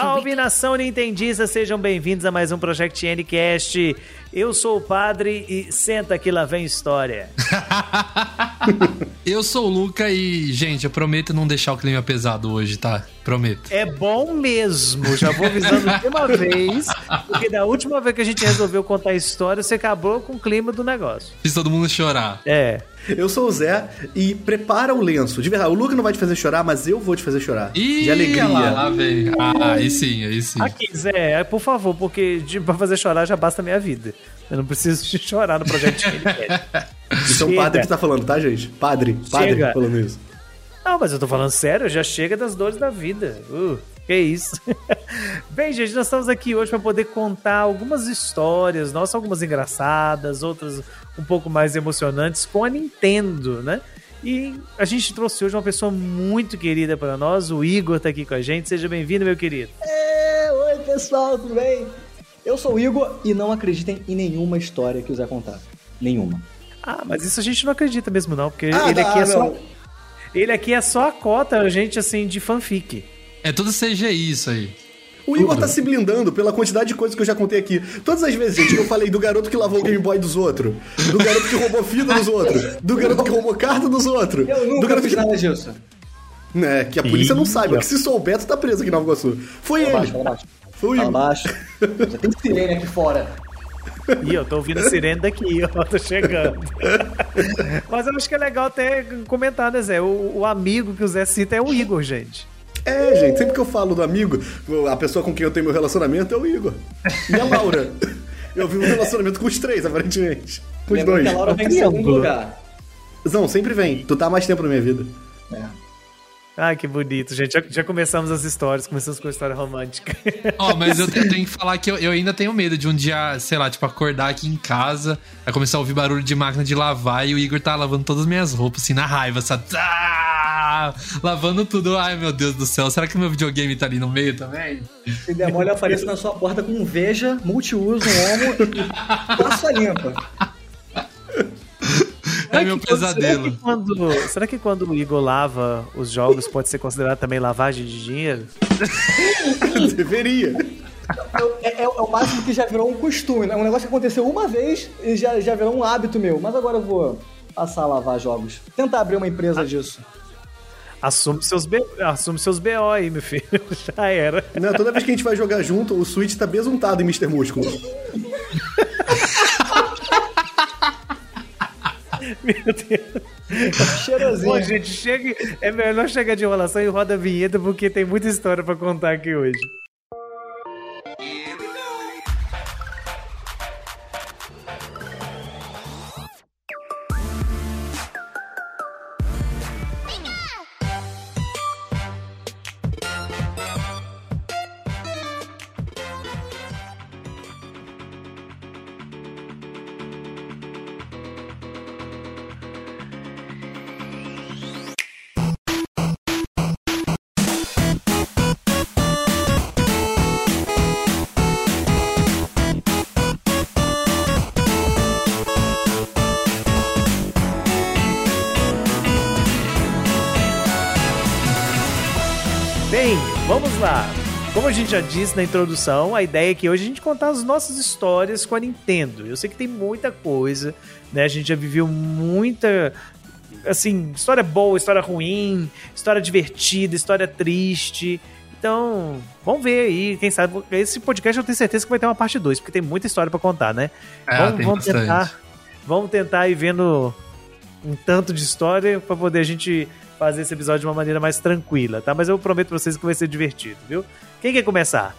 Salve nação nintendista, sejam bem-vindos a mais um Project Ncast. Eu sou o padre e senta que lá vem história. eu sou o Luca e, gente, eu prometo não deixar o clima pesado hoje, tá? Prometo. É bom mesmo, já vou avisando de uma vez, porque da última vez que a gente resolveu contar a história, você acabou com o clima do negócio. Fiz todo mundo chorar. É. Eu sou o Zé e prepara o lenço. De verdade, o Luca não vai te fazer chorar, mas eu vou te fazer chorar. Ih, de alegria. Lá, lá vem. Ah, aí sim, aí sim. Aqui, Zé, por favor, porque de, pra fazer chorar já basta a minha vida. Eu não preciso de chorar no projeto Isso é um padre que tá falando, tá, gente? Padre, padre Chega. falando isso. Não, mas eu tô falando sério, já chega das dores da vida. Uh, que isso. Bem, gente, nós estamos aqui hoje para poder contar algumas histórias, nossas algumas engraçadas, outras um pouco mais emocionantes com a Nintendo, né? E a gente trouxe hoje uma pessoa muito querida para nós, o Igor tá aqui com a gente. Seja bem-vindo, meu querido. É, oi, pessoal, tudo bem? Eu sou o Igor e não acreditem em nenhuma história que o Zé contar. Nenhuma. Ah, mas isso a gente não acredita mesmo, não, porque ah, ele aqui é só. Ele aqui é só a cota, a gente, assim, de fanfic. É tudo CGI isso aí. O Igor tá se blindando pela quantidade de coisas que eu já contei aqui. Todas as vezes, gente, eu falei do garoto que lavou o Game Boy dos outros, do garoto que roubou fita dos outros, do garoto que roubou carta dos outros. Eu nunca do garoto fiz que... nada disso. É, que a polícia não saiba, que se souber, tu tá preso aqui na Nova Iguaçu. Foi fala ele. Baixo, baixo. Foi o Igor. baixo. Já tem sirene aqui fora. Ih, eu tô ouvindo a sirene daqui, ó, tô chegando. Mas eu acho que é legal até comentar, né, Zé? O, o amigo que o Zé cita é o Igor, gente. É, gente, sempre que eu falo do amigo, a pessoa com quem eu tenho meu relacionamento é o Igor. E a Laura. eu vi um relacionamento com os três, aparentemente. Com os dois. Que a Laura vem em segundo lugar. Não, sempre vem. Tu tá mais tempo na minha vida. É. Ai, que bonito, gente. Já, já, começamos as histórias, começamos com a história romântica. Ó, oh, mas eu tenho, tenho, que falar que eu, eu, ainda tenho medo de um dia, sei lá, tipo, acordar aqui em casa, vai começar a ouvir barulho de máquina de lavar e o Igor tá lavando todas as minhas roupas, assim, na raiva, sabe? Ah, lavando tudo. Ai, meu Deus do céu. Será que o meu videogame tá ali no meio também? Se der mole, apareço na sua porta com um veja, multiuso, um homo e passa limpa. É meu pesadelo. Será que, quando, será que quando o Igor lava os jogos pode ser considerado também lavagem de dinheiro? Deveria. É, é, é, o máximo que já virou um costume, né? Um negócio que aconteceu uma vez e já, já virou um hábito meu. Mas agora eu vou passar a lavar jogos. Tentar abrir uma empresa ah. disso. Assume seus, B... Assume seus BO aí, meu filho. Já era. Não, toda vez que a gente vai jogar junto, o Switch tá besuntado em Mr. Músculo. Meu Deus. Cheirosinho. Bom, gente, chega, é melhor chegar de enrolação e roda a vinheta porque tem muita história para contar aqui hoje. Vamos lá. Como a gente já disse na introdução, a ideia é que hoje a gente contar as nossas histórias com a Nintendo. Eu sei que tem muita coisa, né? A gente já viveu muita assim, história boa, história ruim, história divertida, história triste. Então, vamos ver aí, quem sabe. Esse podcast eu tenho certeza que vai ter uma parte 2, porque tem muita história para contar, né? É, vamos, vamos tentar. Vamos tentar ir vendo um tanto de história para poder a gente fazer esse episódio de uma maneira mais tranquila, tá? Mas eu prometo pra vocês que vai ser divertido, viu? Quem quer começar?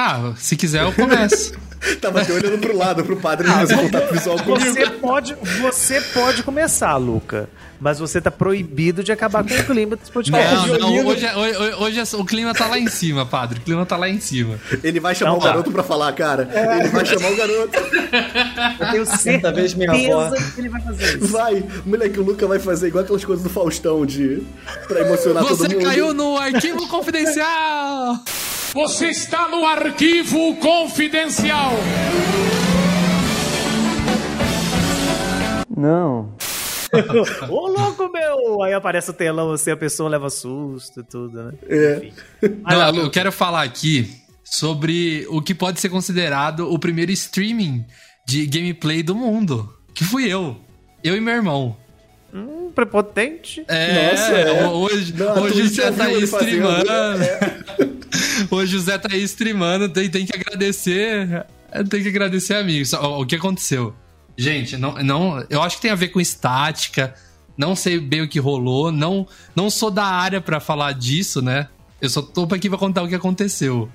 Ah, se quiser eu começo. Tava até olhando pro lado, pro padre, ah, fazer contato visual comigo. Você pode, você pode começar, Luca. Mas você tá proibido de acabar com o clima desse podcast. Não, não, hoje, é, hoje, hoje, é o clima tá lá em cima, padre. O clima tá lá em cima. Ele vai chamar então, o garoto pra falar, cara. É. Ele vai chamar o garoto. Eu tenho certeza vez minha avó. que ele vai fazer isso. Vai. Moleque, o Luca vai fazer igual aquelas coisas do Faustão de... pra emocionar você todo mundo. Você caiu no arquivo confidencial! Você está no arquivo confidencial. Não. Ô, louco, meu! Aí aparece o telão assim, a pessoa leva susto e tudo, né? É. Não, eu quero falar aqui sobre o que pode ser considerado o primeiro streaming de gameplay do mundo. Que fui eu. Eu e meu irmão. Hum, prepotente. É, Nossa, é. hoje, Não, hoje o Zé tá aí fazendo. streamando. Hoje o Zé tá aí streamando, tem, tem que agradecer. Tem que agradecer amigos. O, o que aconteceu? Gente, não, não, eu acho que tem a ver com estática. Não sei bem o que rolou. Não, não sou da área pra falar disso, né? Eu só tô aqui pra contar o que aconteceu.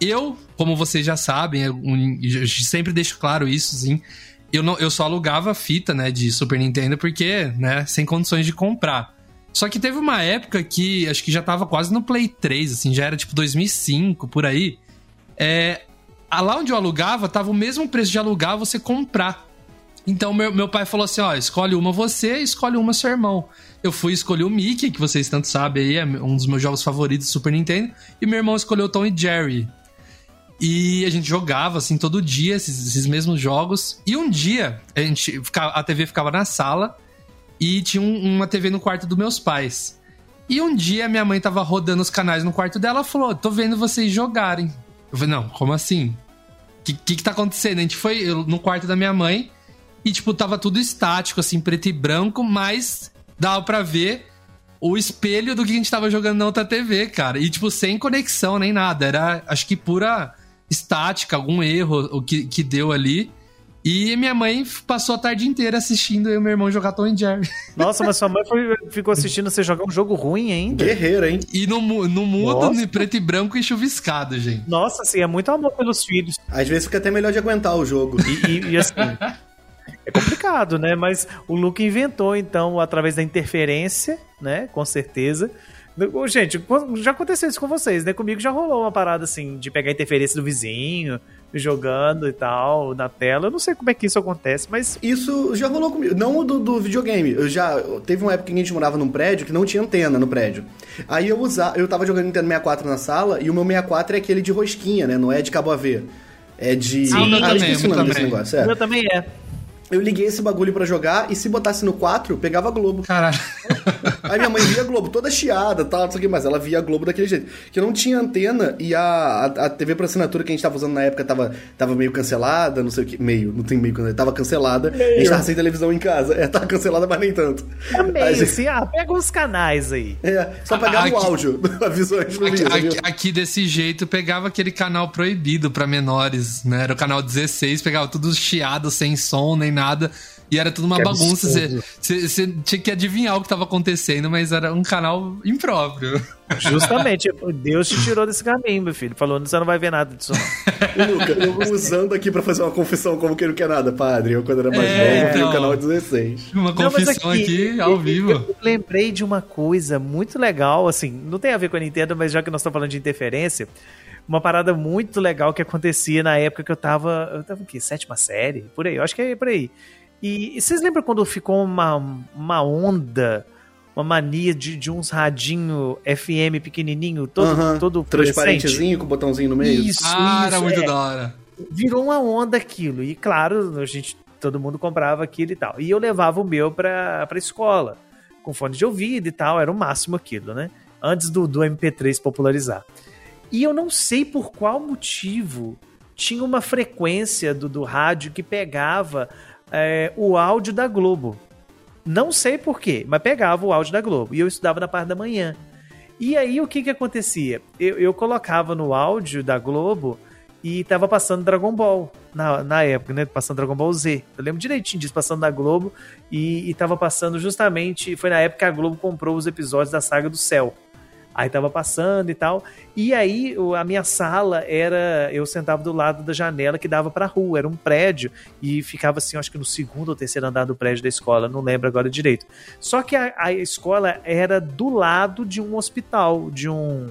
Eu, como vocês já sabem, eu, eu sempre deixo claro isso, sim. Eu, não, eu só alugava fita, né, de Super Nintendo, porque, né, sem condições de comprar. Só que teve uma época que acho que já tava quase no Play 3, assim, já era tipo 2005, por aí. É, lá onde eu alugava, tava o mesmo preço de alugar você comprar. Então meu, meu pai falou assim: ó, escolhe uma você, escolhe uma seu irmão. Eu fui escolher o Mickey, que vocês tanto sabem aí, é um dos meus jogos favoritos do Super Nintendo, e meu irmão escolheu Tom e Jerry. E a gente jogava, assim, todo dia esses, esses mesmos jogos. E um dia, a, gente, a TV ficava na sala e tinha um- uma TV no quarto dos meus pais. E um dia minha mãe tava rodando os canais no quarto dela falou: tô vendo vocês jogarem. Eu falei, não, como assim? O que, que que tá acontecendo? A gente foi no quarto da minha mãe e, tipo, tava tudo estático, assim, preto e branco, mas dava pra ver o espelho do que a gente tava jogando na outra TV, cara. E, tipo, sem conexão nem nada. Era, acho que pura estática, algum erro o que, que deu ali. E minha mãe passou a tarde inteira assistindo eu e meu irmão jogar Tom e Jerry. Nossa, mas sua mãe foi- ficou assistindo você jogar um jogo ruim ainda. Guerreiro, hein? E no, mu- no mudo, Nossa. em preto e branco e chuviscado, gente. Nossa, assim, é muito amor pelos filhos. Às vezes fica até melhor de aguentar o jogo. E, e- e, assim, é complicado, né? Mas o Luke inventou, então, através da interferência, né? Com certeza. Gente, já aconteceu isso com vocês, né? Comigo já rolou uma parada assim, de pegar a interferência do vizinho, jogando e tal, na tela. Eu não sei como é que isso acontece, mas Isso já rolou comigo. Não o do, do videogame. Eu já. Teve uma época que a gente morava num prédio que não tinha antena no prédio. Aí eu usava. Eu tava jogando Nintendo 64 na sala e o meu 64 é aquele de rosquinha, né? Não é de cabo AV. É de. Sim, o meu eu também, desse também. negócio. o É. meu também é. Eu liguei esse bagulho pra jogar e se botasse no 4, pegava Globo. Caralho. Aí minha mãe via Globo toda chiada, tal, não sei o que, mas ela via Globo daquele jeito. Que não tinha antena e a, a, a TV por assinatura que a gente tava usando na época tava, tava meio cancelada, não sei o que. Meio, não tem meio cancelada, tava cancelada. A gente tava sem televisão em casa. É, tava cancelada, mas nem tanto. Também, Aí, assim, ah, pega uns canais aí. é, só pegava Aqui- o áudio, avisou gente Aqui, via, aqui- aqui desse jeito pegava aquele canal proibido pra menores, né? Era o canal 16, pegava tudo chiado, sem som nem nada. E era tudo uma Que bagunça. Você absurdo. você- você tinha que adivinhar o que tava acontecendo, mas era um canal impróprio. Justamente, Deus te tirou desse caminho, meu filho. Falou, você não vai ver nada disso, não. Luca, eu usando aqui pra fazer uma confissão como que não quer nada, padre. Eu, quando era mais É, novo, vi o então. canal 16. Uma Não, mas confissão aqui, ao eu- vivo. Eu lembrei de uma coisa muito legal, assim, não tem a ver com a Nintendo, mas já que nós estamos falando de interferência, uma parada muito legal que acontecia na época que eu tava. Eu tava o quê? Sétima série? Por aí, eu acho que é por aí. E, e vocês lembram quando ficou uma, uma onda, uma mania de, de uns radinho FM pequenininho, todo, Aham, todo fluorescente? Transparentezinho com o botãozinho no meio. Isso, Ah, era isso, muito é da hora. virou uma onda aquilo. E claro, a gente, todo mundo comprava aquilo e tal. E eu levava o meu pra, pra escola, com fone de ouvido e tal, era o máximo aquilo, né? Antes do, do MP3 popularizar. E eu não sei por qual motivo tinha uma frequência do, do rádio que pegava é, o áudio da Globo. Não sei porquê, mas pegava o áudio da Globo. E eu estudava na parte da manhã. E aí o que que acontecia? Eu, eu colocava no áudio da Globo e tava passando Dragon Ball na, na época, né? Passando Dragon Ball Z. Eu lembro direitinho disso, passando na Globo e, e tava passando justamente. Foi na época que a Globo comprou os episódios da Saga do Céu. Aí tava passando e tal. E aí a minha sala era. Eu sentava do lado da janela que dava pra rua, era um prédio. E ficava assim, acho que no segundo ou terceiro andar do prédio da escola, não lembro agora direito. Só que a, a escola era do lado de um hospital, de um.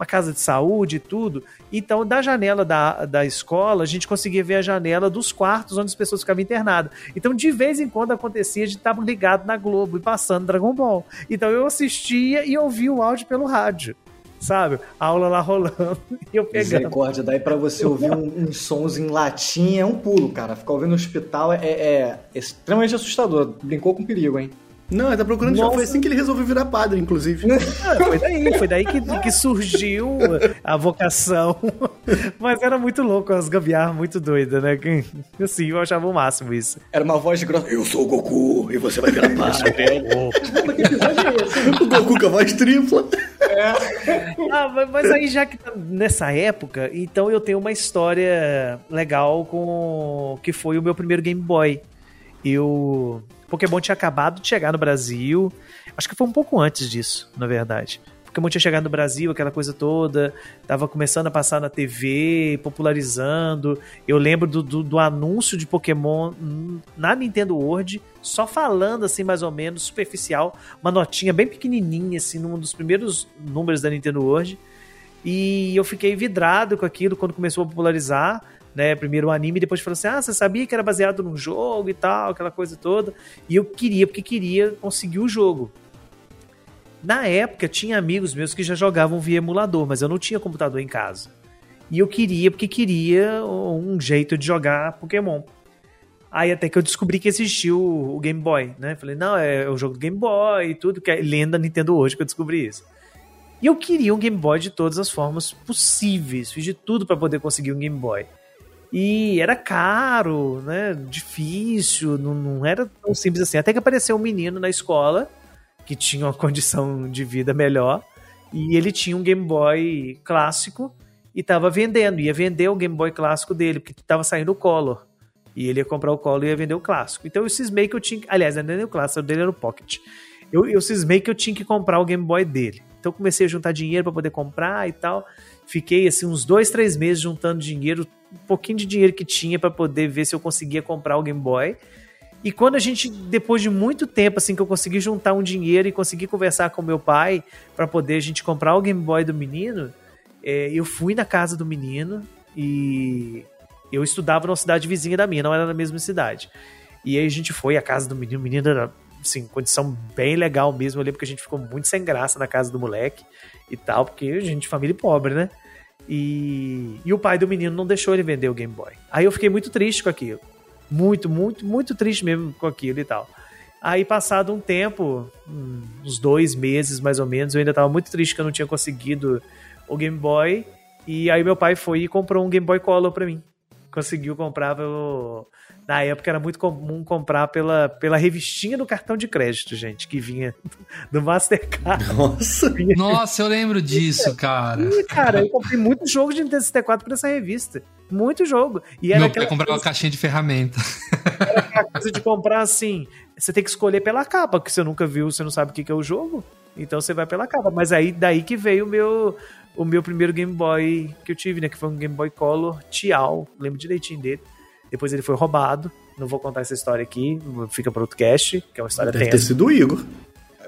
Uma casa de saúde e tudo. Então, da janela da, da escola, a gente conseguia ver a janela dos quartos onde as pessoas ficavam internadas. Então, de vez em quando acontecia de estar ligado na Globo e passando Dragon Ball. Então, eu assistia e ouvia o áudio pelo rádio. sabe? A aula lá rolando e eu pegando. Misericórdia, daí pra você ouvir um- uns sons em latim é um pulo, cara. Ficar ouvindo no hospital é, é- é extremamente assustador. Brincou com perigo, hein? Não, ele tá procurando Nossa. Foi assim que ele resolveu virar padre, inclusive. Ah, foi daí, foi daí que, que surgiu a vocação. Mas era muito louco, as gambiarras muito doidas, né? Assim, eu achava o máximo isso. Era uma voz grossa. Eu sou o Goku e você vai virar padre. Mas que episódio é esse? o Goku com a voz tripla. Ah, mas- mas aí já que tá nessa época, então eu tenho uma história legal com que foi o meu primeiro Game Boy. Eu Pokémon tinha acabado de chegar no Brasil. Acho que foi um pouco antes disso, na verdade. Pokémon tinha chegado no Brasil, aquela coisa toda, tava começando a passar na TV, popularizando. Eu lembro do, do, do anúncio de Pokémon na Nintendo World, só falando assim, mais ou menos, superficial, uma notinha bem pequenininha, assim, num dos primeiros números da Nintendo World. E eu fiquei vidrado com aquilo quando começou a popularizar, né? Primeiro o anime, depois falou assim: ah, você sabia que era baseado num jogo e tal, aquela coisa toda. E eu queria, porque queria conseguir o jogo. Na época, tinha amigos meus que já jogavam via emulador, mas eu não tinha computador em casa. E eu queria, porque queria um jeito de jogar Pokémon. Aí até que eu descobri que existia o, Game Boy, né? Falei, não, é o jogo do Game Boy e tudo, que é lenda Nintendo hoje que eu descobri isso. E eu queria um Game Boy de todas as formas possíveis. Fiz de tudo para poder conseguir um Game Boy. E era caro, né? Difícil, não, não era tão simples assim. Até que apareceu um menino na escola que tinha uma condição de vida melhor e ele tinha um Game Boy clássico e tava vendendo. Ia vender o Game Boy clássico dele, porque tava saindo o Color. E ele ia comprar o Color e ia vender o clássico. Então eu cismei que eu tinha. Aliás, não era nem o clássico, o dele era o Pocket. Eu, eu cismei que eu tinha que comprar o Game Boy dele. Então comecei a juntar dinheiro para poder comprar e tal. Fiquei assim uns dois, três meses juntando dinheiro, pouquinho de dinheiro que tinha para poder ver se eu conseguia comprar o Game Boy. E quando a gente, depois de muito tempo, assim, que eu consegui juntar um dinheiro e consegui conversar com meu pai para poder a gente comprar o Game Boy do menino, é, eu fui na casa do menino e eu estudava numa cidade vizinha da minha, não era na mesma cidade. E aí a gente foi à casa do menino, o menino era, assim, condição bem legal mesmo. Eu lembro que a gente ficou muito sem graça na casa do moleque e tal, porque a gente, família pobre, né? E, e o pai do menino não deixou ele vender o Game Boy. Aí eu fiquei muito triste com aquilo. Muito, muito, muito triste mesmo com aquilo e tal. Aí, passado um tempo, hum, uns dois meses mais ou menos, eu ainda tava muito triste que eu não tinha conseguido o Game Boy. E aí meu pai foi e comprou um Game Boy Color pra mim. Conseguiu comprar pelo. Na época era muito comum comprar pela, pela revistinha do cartão de crédito, gente, que vinha do Mastercard. Nossa. Nossa, eu lembro disso, cara. E, cara, eu comprei muito jogo de Nintendo 64 por essa revista. Muito jogo. E era Meu pai aquela comprava uma coisa, caixinha de ferramenta. aquela coisa de comprar assim. Você tem que escolher pela capa, porque você nunca viu, você não sabe o que que é o jogo. Então você vai pela capa. Mas aí daí que veio o meu, o meu primeiro Game Boy que eu tive, né? Que foi um Game Boy Color Tial. Lembro direitinho dele. Depois ele foi roubado. Não vou contar essa história aqui, fica para outro cast, que é uma história Deve ter tensa. sido o Igor.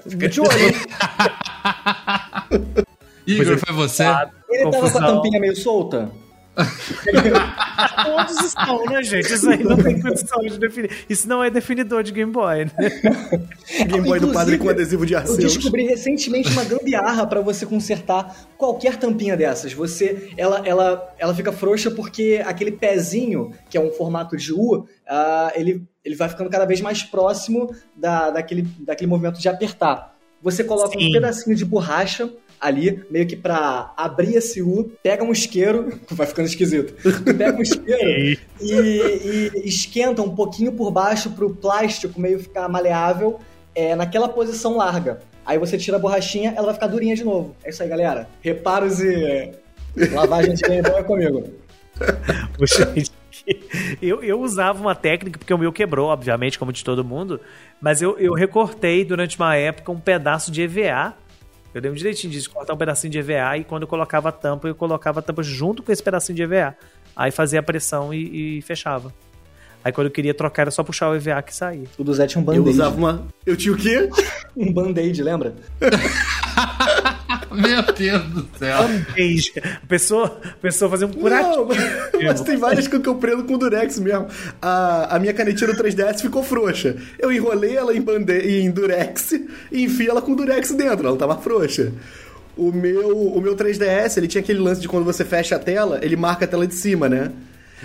Fica de olho? Igor, foi você? Ele tava com a tampinha meio solta? Todos estão, né, gente? Isso aí não tem condição de definir. Isso não é definidor de Game Boy, né? Game Boy do padre com adesivo de Eu Arceus. descobri recentemente uma gambiarra pra você consertar qualquer tampinha dessas. Você, ela, ela, ela fica frouxa porque aquele pezinho, que é um formato de U, ah, ele, ele vai ficando cada vez mais próximo da, daquele, daquele movimento de apertar. Você coloca Sim. um pedacinho de borracha ali, meio que pra abrir esse U, pega um isqueiro, vai ficando esquisito. Pega um isqueiro e, e esquenta um pouquinho por baixo pro plástico meio ficar maleável é, naquela posição larga. Aí você tira a borrachinha, ela vai ficar durinha de novo. É isso aí, galera. Reparos e lavagem de Boy é comigo. Gente, eu, eu usava uma técnica, porque o meu quebrou, obviamente, como de todo mundo, mas eu, eu recortei durante uma época um pedaço de EVA. Eu lembro direitinho disso, cortar um pedacinho de EVA e quando eu colocava a tampa, eu colocava a tampa junto com esse pedacinho de EVA. Aí fazia a pressão e, e fechava. Aí quando eu queria trocar era só puxar o EVA que saía. O do Zé tinha um Eu band-aid. usava uma. Eu tinha o quê? Um band-aid, lembra? Meu Deus do céu. Band-aid. A pessoa, a pessoa fazia um curativo. Não, mas, mas tem várias que eu- prendo com durex mesmo. A, a minha canetinha do 3DS ficou frouxa. Eu enrolei ela em, bande em durex e enfiei ela com durex dentro. Ela tava frouxa. O, O meu, o meu 3DS, ele tinha aquele lance de quando você fecha a tela, ele marca a tela de cima, né?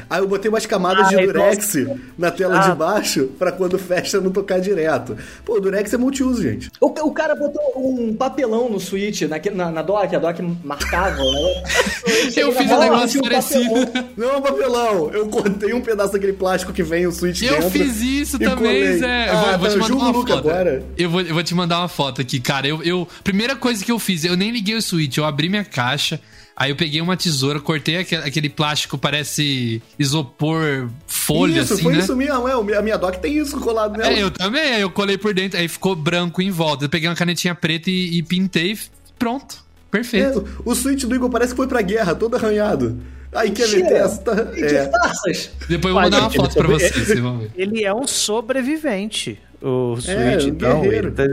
Aí eu botei umas camadas Ah, de é durex na tela Ah. de baixo pra quando fecha não tocar direto. Pô, o durex é multiuso, gente. O, o cara botou um papelão no Switch, naque- na, na dock, a dock marcava, né? Eu fiz um negócio parecido. Não é um papelão. Eu cortei um pedaço daquele plástico que vem o switch Eu dentro. fiz isso também, colei. Zé. Eu Ah, vou, eu vou tá, te eu mandar uma foto. agora. Eu vou, eu vou te mandar uma foto aqui, cara. Eu, eu- primeira coisa que eu fiz, eu nem liguei o switch, eu abri minha caixa. Aí eu peguei uma tesoura, cortei aquele, aquele plástico, parece isopor folha, isso, assim, foi né? isso mesmo. É, a minha dock tem isso colado nela. É, eu também. Aí eu colei por dentro, aí ficou branco em volta. Eu peguei uma canetinha preta e, e pintei. Pronto. É, Perfeito. o switch do Igor parece que foi pra guerra, todo arranhado. Aí Mentira. meter essa... Que É. farsas! Depois eu vou mandar uma foto pra ele- vocês, vocês vão ver. Ele é um sobrevivente. O Switch, um então. guerreiro. Ele tá,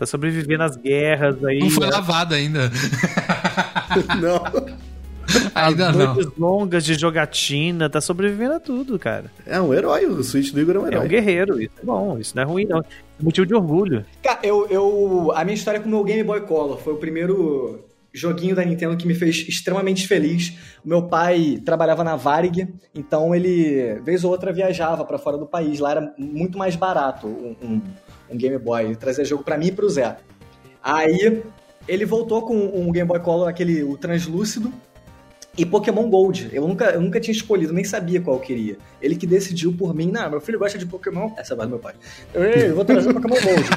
tá sobrevivendo às guerras aí. Não foi né? lavado ainda. Não. ainda não. Noites longas de jogatina, tá sobrevivendo a tudo, cara. É um herói, o switch do Igor é um É herói. um guerreiro, isso é bom, isso não é ruim, não. É motivo de orgulho. Cara, eu, eu, a minha história com o meu Game Boy Color foi o primeiro joguinho da Nintendo que me fez extremamente feliz. O meu pai trabalhava na Varig, então ele, vez ou outra, viajava pra fora do país. Lá era muito mais barato um, um- um Game Boy. Ele trazia jogo pra mim e pro Zé. Aí ele voltou com um Game Boy Color, aquele o translúcido, e Pokémon Gold. Eu nunca, eu nunca tinha escolhido, nem sabia qual eu queria. Ele que decidiu por mim, não, meu filho gosta de Pokémon. Essa é a do meu pai. Eu, "Ei, eu vou trazer Pokémon Gold.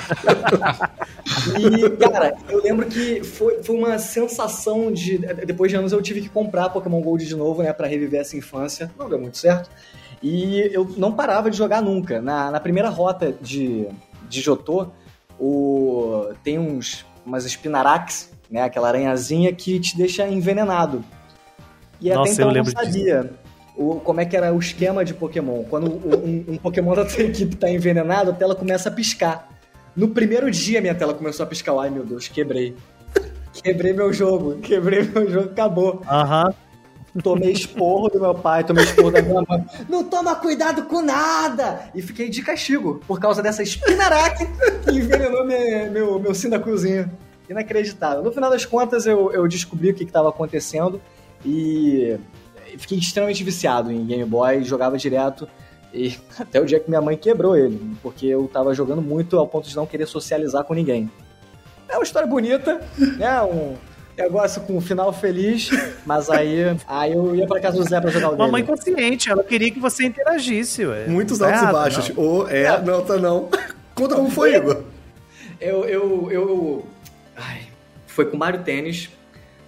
e, cara, eu lembro que foi, foi uma sensação de. Depois de anos eu tive que comprar Pokémon Gold de novo, né, pra reviver essa infância. Não deu muito certo. E eu não parava de jogar nunca. Na, na primeira rota de, de Jotô, o, tem uns, umas Spinarax, né, aquela aranhazinha que te deixa envenenado. E até Nossa, então eu eu não lembro disso. sabia o, como é que era o esquema de Pokémon. Quando um, um Pokémon da tua equipe tá envenenado, a tela começa a piscar. No primeiro dia minha tela começou a piscar. Ai meu Deus, quebrei. Quebrei meu jogo, quebrei meu jogo, acabou. Aham. Tomei esporro do meu pai, tomei esporro da minha mãe. Não toma cuidado com nada! E fiquei de castigo por causa dessa espinaraque que envenenou meu, meu, meu Cyndaquilzinho. Inacreditável. No final das contas, eu, eu descobri o que estava acontecendo e fiquei extremamente viciado em Game Boy, jogava direto. E até o dia que minha mãe quebrou ele, porque eu tava jogando muito ao ponto de não querer socializar com ninguém. É uma história bonita, né? Um negócio com um final feliz, mas aí, aí eu ia pra casa do Zé pra jogar o Uma mãe dele. consciente, ela queria que você interagisse, ué. Muitos tá altos e errado, baixos. não. Ou é, não, tá não. Conta como foi, Igor. Eu, eu, eu... Ai, foi com Mario Tênis.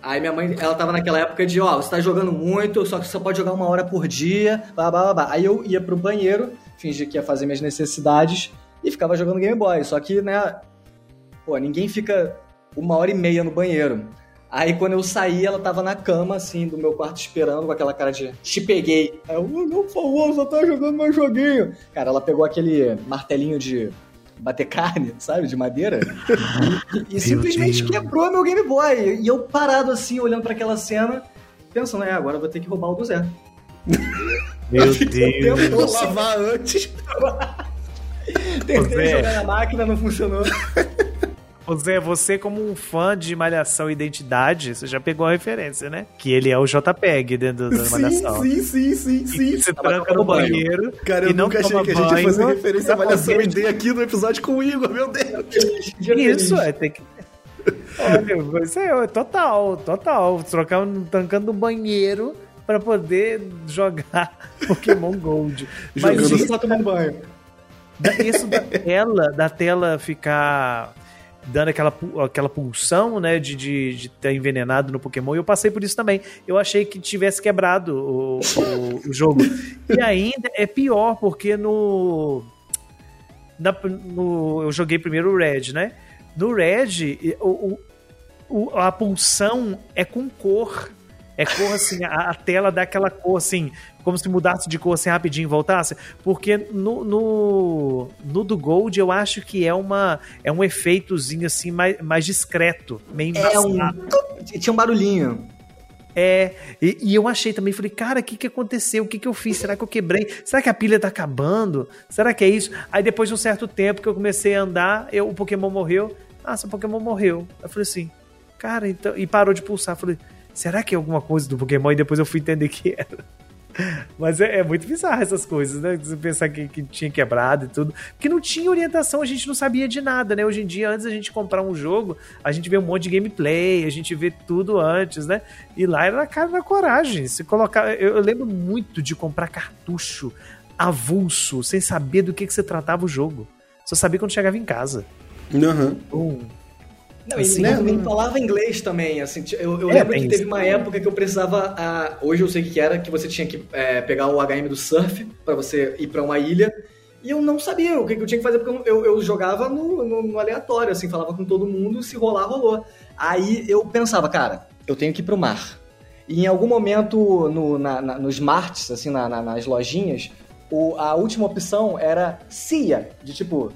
Aí minha mãe, ela tava naquela época de, ó, você tá jogando muito, só que você pode jogar uma hora por dia, blá, blá, blá, blá. Aí eu ia pro banheiro, fingia que ia fazer minhas necessidades e ficava jogando Game Boy. Só que, né, pô, ninguém fica uma hora e meia no banheiro. Aí quando eu saí, ela tava na cama, assim, do meu quarto esperando, com aquela cara de te peguei. Aí eu, "Oh, não, por favor, só tá jogando meu joguinho. Cara, ela pegou aquele martelinho de bater carne, sabe, de madeira, e, e simplesmente Deus. quebrou meu Game Boy. E eu parado assim, olhando pra aquela cena, pensando, é, agora eu vou ter que roubar o do Zé. Meu Deus. tempo Vou lavar antes. Tentei jogar na máquina, não funcionou. Ô Zé, você como um fã de Malhação e Identidade, você já pegou a referência, né? Que ele é o JPEG dentro da Sim, Malhação. sim, sim, sim, E sim. Você tranca no banheiro Cara, eu e não nunca achei que a gente ia fazer referência à pra Malhação ID aqui no episódio com o Igor, meu Deus. Isso, é, tem que... Olha, isso é total, total. Trocar um tancando no banheiro pra poder jogar Pokémon Gold. Mas Jogando- isso, Só tomando banho. da- isso da tela, da tela ficar dando aquela, aquela pulsão, né, de de, de tá envenenado no Pokémon, e eu passei por isso também. Eu achei que tivesse quebrado o, o, o jogo. E ainda é pior, porque no, na- no- Eu joguei primeiro o Red, né? No Red, o- o- a pulsão é com cor. É cor assim, a, a tela dá aquela cor assim, como se mudasse de cor assim rapidinho e voltasse. Porque no, no, no do Gold eu acho que é, uma, é um efeitozinho assim mais, mais discreto, meio É um. embaçado. Tinha um barulhinho. É, e, e eu achei também, falei, cara, o que, que aconteceu? O que, que eu fiz? Será que eu quebrei? Será que a pilha tá acabando? Será que é isso? Aí depois de um certo tempo que eu comecei a andar, eu, o Pokémon morreu. Ah, seu Pokémon morreu. Eu falei assim, cara, então. E parou de pulsar. Falei, será que é alguma coisa do Pokémon? E depois eu fui entender que era. Mas é, é muito bizarro essas coisas, né? Você pensar que, que tinha quebrado e tudo. Porque não tinha orientação, a gente não sabia de nada, né? Hoje em dia, antes da gente comprar um jogo, a gente vê um monte de gameplay, a gente vê tudo antes, né? E lá era na cara da coragem. Se colocar. Eu, eu lembro muito de comprar cartucho avulso, sem saber do que, que se tratava o jogo. Só sabia quando chegava em casa. Aham. Bum. Não, Assim, e né? nem falava inglês também, assim, eu, eu É, lembro que teve isso. uma época que eu precisava, ah, hoje eu sei o que era, que você tinha que é, pegar o HM do surf pra você ir pra uma ilha, e eu não sabia o que, que eu tinha que fazer, porque eu, eu jogava no, no- no aleatório, assim, falava com todo mundo, se rolar, rolou. Aí eu pensava, cara, eu tenho que ir pro mar. E em algum momento no, na, na- nos marts, assim, na- nas lojinhas, o- a última opção era CIA, de tipo,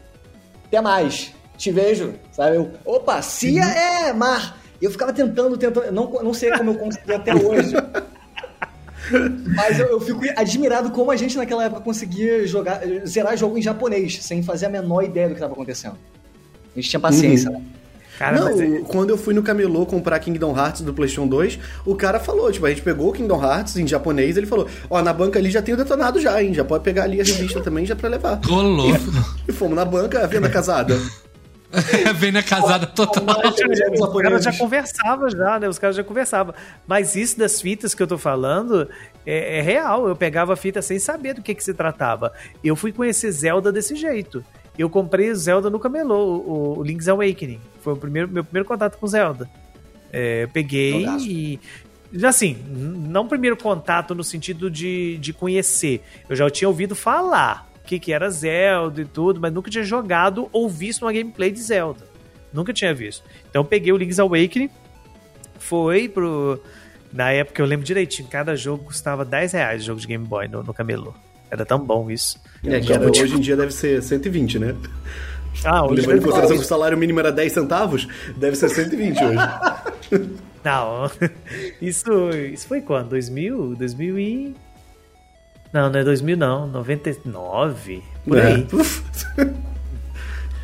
até mais, te vejo, sabe? Eu, opa, CIA é mar. E eu ficava tentando, tentando, não, não sei como eu consegui até hoje. Mas eu, eu fico admirado como a gente naquela época conseguia jogar, zerar jogo em japonês, sem fazer a menor ideia do que estava acontecendo. A gente tinha paciência, né? Cara, não, mas é- quando eu fui no camelô comprar Kingdom Hearts do PlayStation 2, o cara falou, tipo, a gente pegou o Kingdom Hearts em japonês, ele falou, ó, na banca ali já tem o detonado já, hein, já pode pegar ali a revista também já pra levar. Ô, louco. E fomos na banca, a venda casada. Vem na casada total. Os caras já conversavam já, né? Os caras já conversavam. Mas isso das fitas que eu tô falando é, é real. Eu pegava a fita sem saber do que, que se tratava. Eu fui conhecer Zelda desse jeito. Eu comprei Zelda no camelô, o, o Link's Awakening. Foi o primeiro, meu primeiro contato com Zelda. É, eu peguei Jogaço. e... Assim, não primeiro contato no sentido de, de conhecer. Eu já tinha ouvido falar que, que era Zelda e tudo, mas nunca tinha jogado ou visto uma gameplay de Zelda. Nunca tinha visto. Então eu peguei o Link's Awakening, foi pro. Na época eu lembro direitinho, cada jogo custava 10 reais o jogo de Game Boy no, no camelô. Era tão bom isso. É, que era- hoje em dia deve ser 120, né? Ah, hoje Levando em deve- consideração que o salário mínimo era 10 centavos, deve ser 120 hoje. Não, isso, isso foi quando? 2000? 2000 e... Não, não é 2000 não, 99, por É. aí.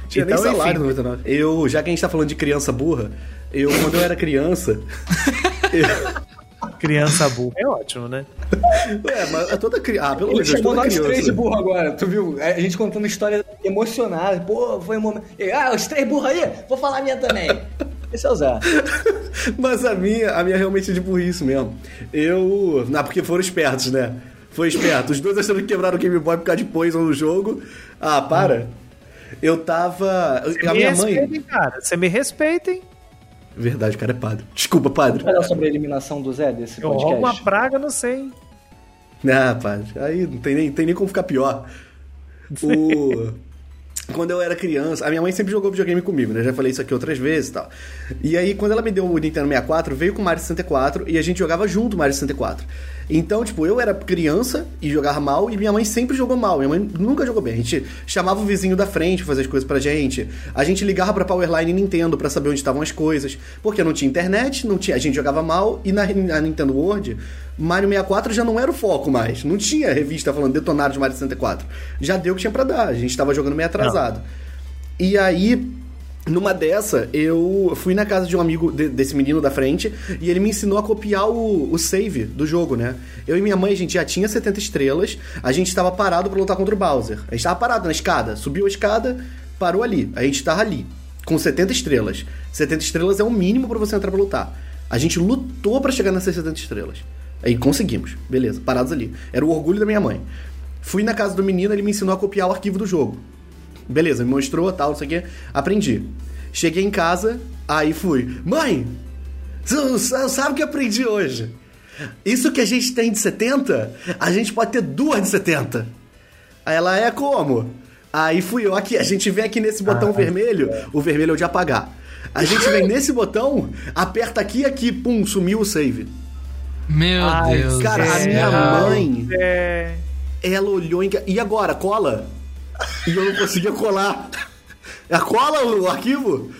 Tinha Então, nem salário enfim. no 99. Eu, já que a gente tá falando de criança burra, eu, quando eu era criança. Criança burra é ótimo, né? É, mas é toda criança. Ah, pelo Ele Deus, chamou nós três de criança. burro agora, tu viu? A gente contando história emocionada. Pô, foi um momento. Ah, os três burros aí? Vou falar a minha também. Esse é o Zé. Mas a minha, a minha realmente é de burrice mesmo. Eu. Ah, porque foram espertos, né? Foi esperto. Os dois achando que quebraram o Game Boy por causa de Poison no jogo. Ah, para. Eu tava. A me minha mãe. cara. Você me respeitem. Verdade, o cara é padre. Desculpa, padre. Falar sobre a eliminação do Zé desse Eu roubo uma podcast. praga, não sei. Ah, padre. Aí não tem nem, tem nem como ficar pior. O... Quando eu era criança, a minha mãe sempre jogou videogame comigo, né? Já falei isso aqui outras vezes e tal. E aí, quando ela me deu o Nintendo 64, veio com o Mario 64 e a gente jogava junto o Mario 64. Então, tipo, eu era criança e jogava mal e minha mãe sempre jogou mal. Minha mãe nunca jogou bem. A gente chamava o vizinho da frente pra fazer as coisas pra gente. A gente ligava pra Powerline Nintendo pra saber onde estavam as coisas. Porque não tinha internet, não tinha, a gente jogava mal e na, na Nintendo World, Mario 64 já não era o foco mais. Não tinha revista falando detonado de Mario 64. Já deu o que tinha pra dar. A gente tava jogando meio atrasado. E aí, numa dessa, eu fui na casa de um amigo de- desse menino da frente e ele me ensinou a copiar o, o save do jogo, né? Eu e minha mãe, a gente já tinha 70 estrelas, a gente estava parado pra lutar contra o Bowser. A gente tava parado na escada, subiu a escada, parou ali. A gente tava ali, com 70 estrelas. 70 estrelas é o mínimo pra você entrar pra lutar. A gente lutou pra chegar nessas 70 estrelas. Aí conseguimos, beleza, parados ali. Era o orgulho da minha mãe. Fui na casa do menino, ele me ensinou a copiar o arquivo do jogo. Beleza, me mostrou, tal, não sei o quê. Aprendi. Cheguei em casa, aí fui. Mãe, você sabe o que aprendi hoje? Isso que a gente tem de 70, a gente pode ter duas de 70. Aí ela é como? Aí fui eu aqui, a gente vem aqui nesse botão vermelho, o vermelho é o de apagar. A gente vem nesse botão, aperta aqui e aqui, pum, sumiu o save. Meu Ai, Deus. cara, a minha mãe- É... Ela olhou em. E agora, cola? E eu não conseguia colar. A cola o arquivo?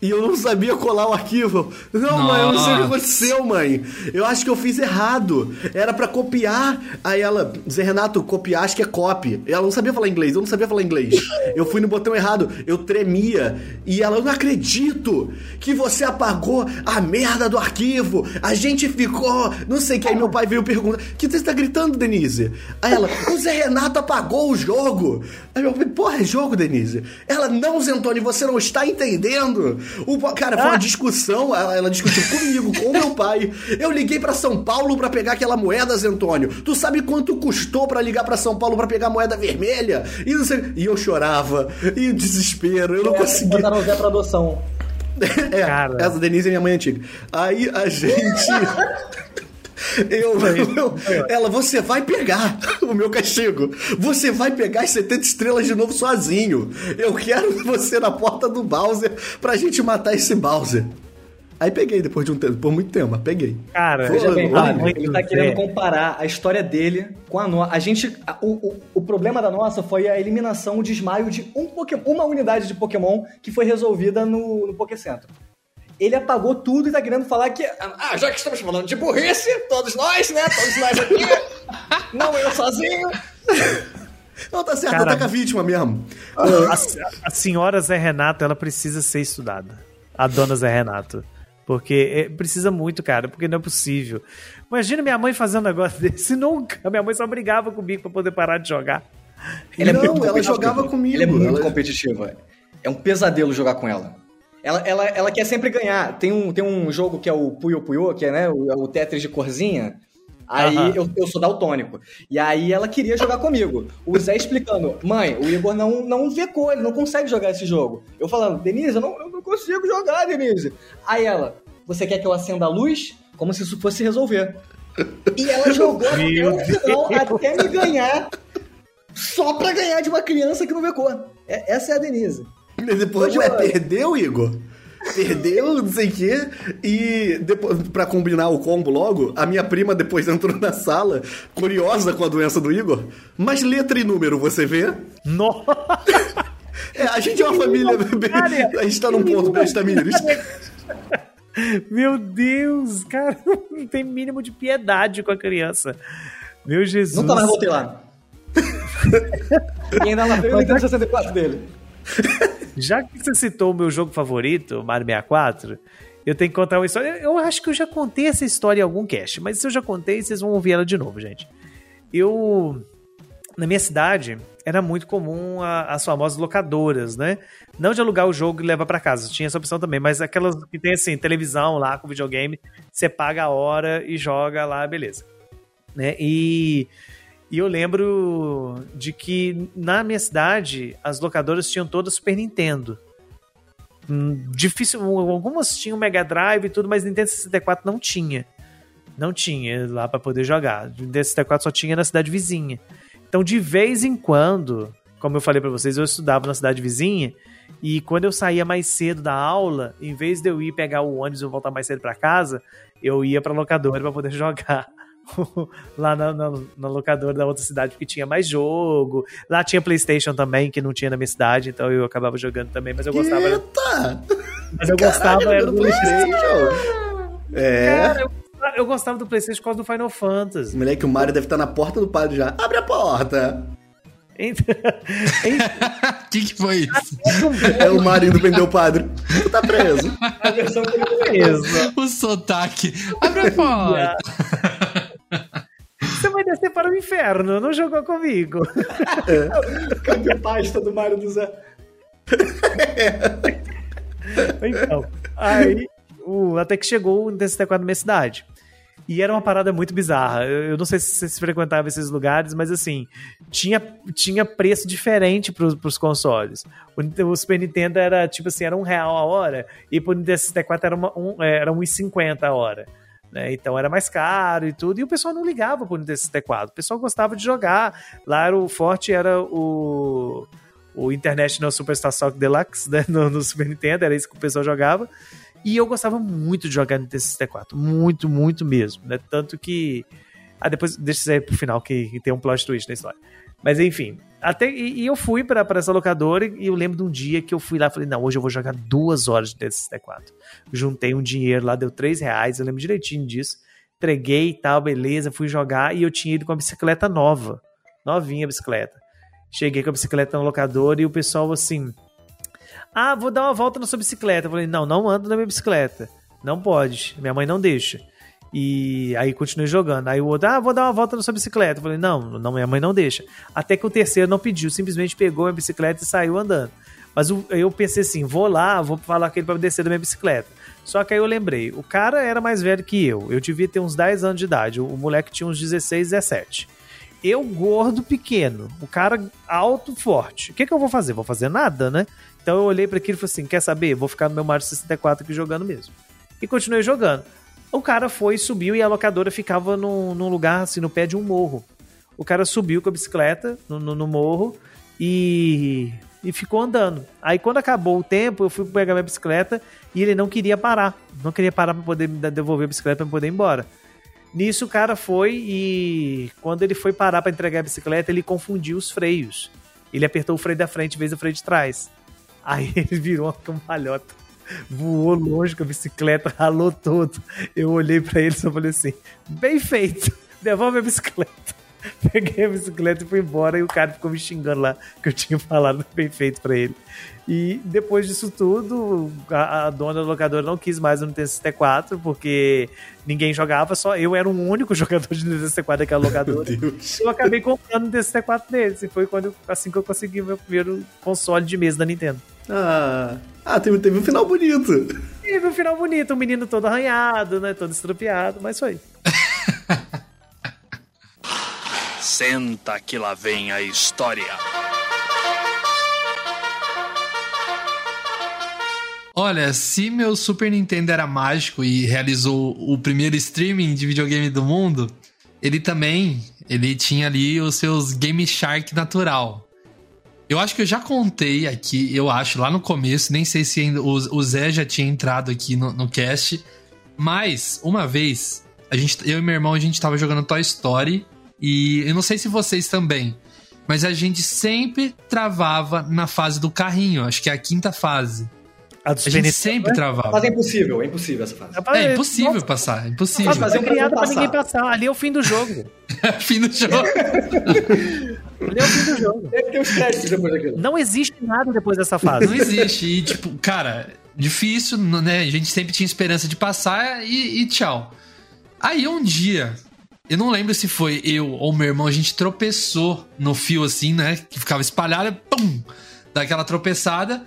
E eu não sabia colar o arquivo. Não, mãe, eu não sei o que Nossa. aconteceu, mãe. Eu acho que eu fiz errado. Era pra copiar. Aí ela, Zé Renato, copiar acho que é copy. Ela não sabia falar inglês, eu não sabia falar inglês. Eu fui no botão errado, eu tremia. E ela, eu não acredito que você apagou a merda do arquivo. A gente ficou. Não sei o que. Aí meu pai veio perguntar: que você tá gritando, Denise? Aí ela, o Zé Renato apagou o jogo. Aí eu falei, porra, é jogo, Denise? Ela, não, Zé Antônio, você não está entendendo. O, cara, foi uma discussão, ela, ela discutiu comigo, com o meu pai. Eu liguei pra São Paulo pra pegar aquela moeda, Zé Antônio. Tu sabe quanto custou pra ligar pra São Paulo pra pegar a moeda vermelha? E, não sei- e eu chorava, e o desespero, eu não conseguia. Botaram o Zé pra adoção. É, Cara. essa Denise é minha mãe antiga. Aí a gente. Eu, eu- ela, você vai pegar o meu castigo. Você vai pegar as 70 estrelas de novo sozinho. Eu quero você na porta do Bowser pra gente matar esse Bowser. Aí peguei depois de um tempo, por muito tempo, mas peguei. Cara, Foi bem, Olha, ele tá é. querendo comparar a história dele com a nossa. A gente. a- o, o, o problema da nossa foi a eliminação, o desmaio de um Pokémon, uma unidade de Pokémon que foi resolvida no, no Pokécentro. Ele apagou tudo e tá querendo falar que. Ah, já que estamos falando de burrice, todos nós, né? Todos nós aqui. não eu sozinho. Não, tá certo, Cara, ataca a vítima mesmo. a, a senhora Zé Renato, ela precisa ser estudada. A dona Zé Renato. Porque é, precisa muito, cara, porque não é possível. Imagina minha mãe fazendo um negócio desse. Nunca. Minha mãe só brigava comigo pra poder parar de jogar. Ela é Não, muito ela jogava comigo, Ela é muito ela- competitiva. É um pesadelo jogar com ela. Ela, ela, ela quer sempre ganhar. Tem um, tem um jogo que é o Puyo Puyo, que é né, o, é o Tetris de corzinha. Aí eu, eu sou daltônico. E aí ela queria jogar comigo. O Zé explicando, mãe, o Igor não, não vecou, ele não consegue jogar esse jogo. Eu falando, Denise, eu não, eu não consigo jogar, Denise. Aí ela, você quer que eu acenda a luz? Como se isso fosse resolver. E ela jogou até o final, até me ganhar, só pra ganhar de uma criança que não vecou. É- essa é a Denise. E depois, Hoje ué, eu- perdeu, Igor? Perdeu, não sei o quê. E depois, pra combinar o combo logo, a minha prima depois entrou na sala, curiosa com a doença do Igor. Mas letra e número, você vê? Nossa! É, a gente é uma família. bem- a gente tá num ponto bem estamínios. Meu Deus, cara, não tem mínimo de piedade com a criança. Meu Jesus. Nunca mais voltei lá. e ainda lá veio o Nintendo 64 dele. Já que você citou o meu jogo favorito, Mario 64, eu tenho que contar uma história. Eu acho que eu já contei essa história em algum cast, mas se eu já contei, vocês vão ouvir ela de novo, gente. Eu. Na minha cidade, era muito comum a- as famosas locadoras, né? Não de alugar o jogo e levar pra casa, tinha essa opção também, mas aquelas que tem assim, televisão lá com videogame, você paga a hora e joga lá, beleza. Né? E, e eu lembro de que na minha cidade as locadoras tinham todas Super Nintendo. Hum, Difícil, algumas tinham Mega Drive e tudo, mas Nintendo 64 não tinha. Não tinha lá pra poder jogar. Nintendo 64 só tinha na cidade vizinha. Então, de vez em quando, como eu falei pra vocês, eu estudava na cidade vizinha e quando eu saía mais cedo da aula, em vez de eu ir pegar o ônibus e voltar mais cedo pra casa, eu ia pra locadora pra poder jogar lá na, na, na locadora da outra cidade, porque tinha mais jogo. Lá tinha PlayStation também, que não tinha na minha cidade, então eu acabava jogando também, mas eu gostava. Eita! mas eu gostava Caralho, era no do PlayStation. É. Cara, eu, eu gostava do PlayStation por causa do Final Fantasy. Moleque, o Mario deve estar na porta do padre já. Abre a porta! Então- O que, que foi isso? É o Mario indo prender o padre. Tu tá preso. A versão que ele fez. Isso. O sotaque. Abre a porta. Você vai descer para o inferno, não jogou comigo. Cadê pasta do Mario do Zé? Então, aí, o, até que chegou o Nintendo 64 na minha cidade. E era uma parada muito bizarra. Eu, eu não sei se vocês frequentavam esses lugares, mas assim, tinha, tinha preço diferente pros, pros consoles. O, o Super Nintendo era tipo assim, era um real a hora, e pro Nintendo 64 era, uma, um, era 1,50 a hora. Né? Então era mais caro e tudo, e o pessoal não ligava pro Nintendo 64. O pessoal gostava de jogar. Lá era o forte era o o International Superstar Soccer Deluxe né, no, no Super Nintendo, era isso que o pessoal jogava. E eu gostava muito de jogar Nintendo 64, muito, muito mesmo, né? Tanto que. Ah, depois deixa isso aí pro final, que, que tem um plot twist na história. Mas enfim, Até, e, e eu fui pra essa locadora e eu lembro de um dia que eu fui lá e falei, não, hoje eu vou jogar duas horas de TCT4. Juntei um dinheiro lá, deu três reais, eu lembro direitinho disso. Entreguei e tal, beleza, fui jogar e eu tinha ido com a bicicleta nova. Novinha a bicicleta. Cheguei com a bicicleta no locador e o pessoal assim... Ah, vou dar uma volta na sua bicicleta. Eu falei, não, não ando na minha bicicleta. Não pode, minha mãe não deixa. E aí continuei jogando. Aí o outro, ah, vou dar uma volta na sua bicicleta. Eu falei, não, não, minha mãe não deixa. Até que o terceiro não pediu, simplesmente pegou a bicicleta e saiu andando. Mas eu pensei assim, vou lá, vou falar com ele pra descer da minha bicicleta. Só que aí eu lembrei, o cara era mais velho que eu. Eu devia ter uns 10 anos de idade. O, o moleque tinha uns 16, 17. Eu, gordo, pequeno. O cara alto, forte. O que, que eu vou fazer? Vou fazer nada, né? Então eu olhei para aquilo e falei assim: quer saber? Vou ficar no meu Mario 64 aqui jogando mesmo. E continuei jogando. O cara foi, subiu e a locadora ficava num, num lugar, assim, no pé de um morro. O cara subiu com a bicicleta no, no- no morro e, e ficou andando. Aí quando acabou o tempo, eu fui pegar minha bicicleta e ele não queria parar. Não queria parar para poder devolver a bicicleta para poder ir embora. Nisso o cara foi e quando ele foi parar para entregar a bicicleta, ele confundiu os freios. Ele apertou o freio da frente em vez do freio de trás. Aí ele virou uma cambalhota. Voou longe com a bicicleta, ralou todo. Eu olhei pra ele e só falei assim: bem feito, devolve a bicicleta. Peguei a bicicleta e fui embora. E o cara ficou me xingando lá que eu tinha falado bem feito pra ele. E depois disso tudo, a, a dona da locadora não quis mais o Nintendo 64 porque ninguém jogava, só eu era o único jogador de Nintendo 64 daquela locadora. Eu acabei comprando o Nintendo 64 deles. E foi quando assim que eu consegui o meu primeiro console de mesa da Nintendo. Ah, ah teve, teve um final bonito. E no final bonito, o menino todo arranhado, né? Todo estrupiado, mas foi. Senta que lá vem a história. Olha, se meu Super Nintendo era mágico e realizou o primeiro streaming de videogame do mundo, ele também, ele tinha ali os seus Game Shark natural. Eu acho que eu já contei aqui, eu acho, lá no começo, nem sei se ainda o, o Zé já tinha entrado aqui no, no cast, mas uma vez, a gente, eu e meu irmão, a gente tava jogando Toy Story e eu não sei se vocês também, mas a gente sempre travava na fase do carrinho, acho que é a quinta fase. A do A gente sempre né? travava. Mas é impossível, é impossível essa fase. É impossível passar, é impossível. Mas pra criado pra ninguém passar. passar. Ali é o fim do jogo. Fim do jogo. Ali é o fim do jogo. Deve ter os créditos depois daquilo. Não existe nada depois dessa fase. Não existe. E, tipo, cara, difícil, né? A gente sempre tinha esperança de passar e, e tchau. Aí um dia, eu não lembro se foi eu ou meu irmão, a gente tropeçou no fio assim, né? Que ficava espalhado, pum! Daquela tropeçada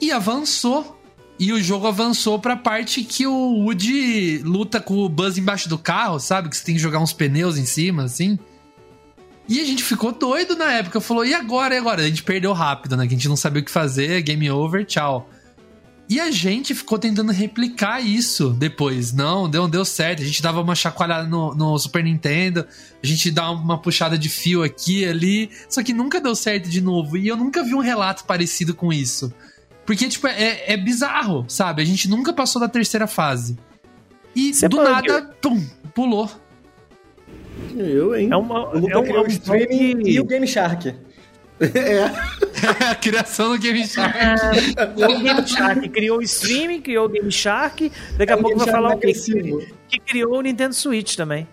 e avançou. E o jogo avançou pra parte que o Woody luta com o Buzz embaixo do carro, sabe? Que você tem que jogar uns pneus em cima, assim. E a gente ficou doido na época. Falou, e agora? E agora? A gente perdeu rápido, né? Que a gente não sabia o que fazer, game over, tchau. E a gente ficou tentando replicar isso depois. Não, deu, deu certo. A gente dava uma chacoalhada no, no Super Nintendo, a gente dá uma puxada de fio aqui e ali. Só que nunca deu certo de novo. E eu nunca vi um relato parecido com isso. Porque, tipo, é, é bizarro, sabe? A gente nunca passou da terceira fase. E Isso é do bug. nada, pum, pulou. Eu, hein? É uma, O Luca é um, criou é o um streaming bug- e o Game Shark. a criação do Game Shark. criou o Game Shark, criou o streaming, criou o Game Shark. Daqui a É um pouco vai falar o agressivo. Que criou o Nintendo Switch também.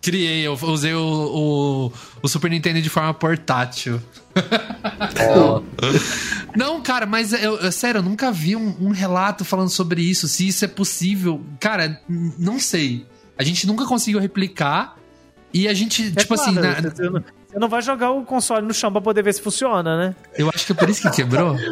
Criei, eu usei o, o, o Super Nintendo de forma portátil. Não, cara, mas eu, eu- sério, eu nunca vi um, um relato falando sobre isso, se isso é possível. Cara, não sei. A gente nunca conseguiu replicar. E a gente, É tipo assim, claro, na- você, não, você não vai jogar o console no chão pra poder ver se funciona, né? eu acho que é por isso que quebrou.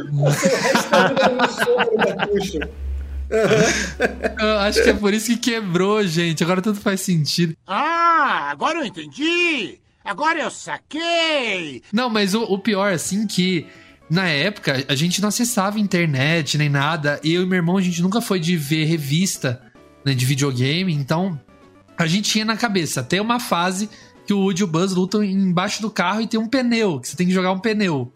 Eu acho que é por isso que quebrou, gente. Agora tudo faz sentido. Ah, agora eu entendi! Agora eu saquei! Não, mas o, o pior, assim, que na época a gente não acessava internet nem nada. Eu e meu irmão, a gente nunca foi de ver revista né, de videogame, então a gente tinha na cabeça até uma fase que o Woody e o Buzz lutam embaixo do carro e tem um pneu, que você tem que jogar um pneu.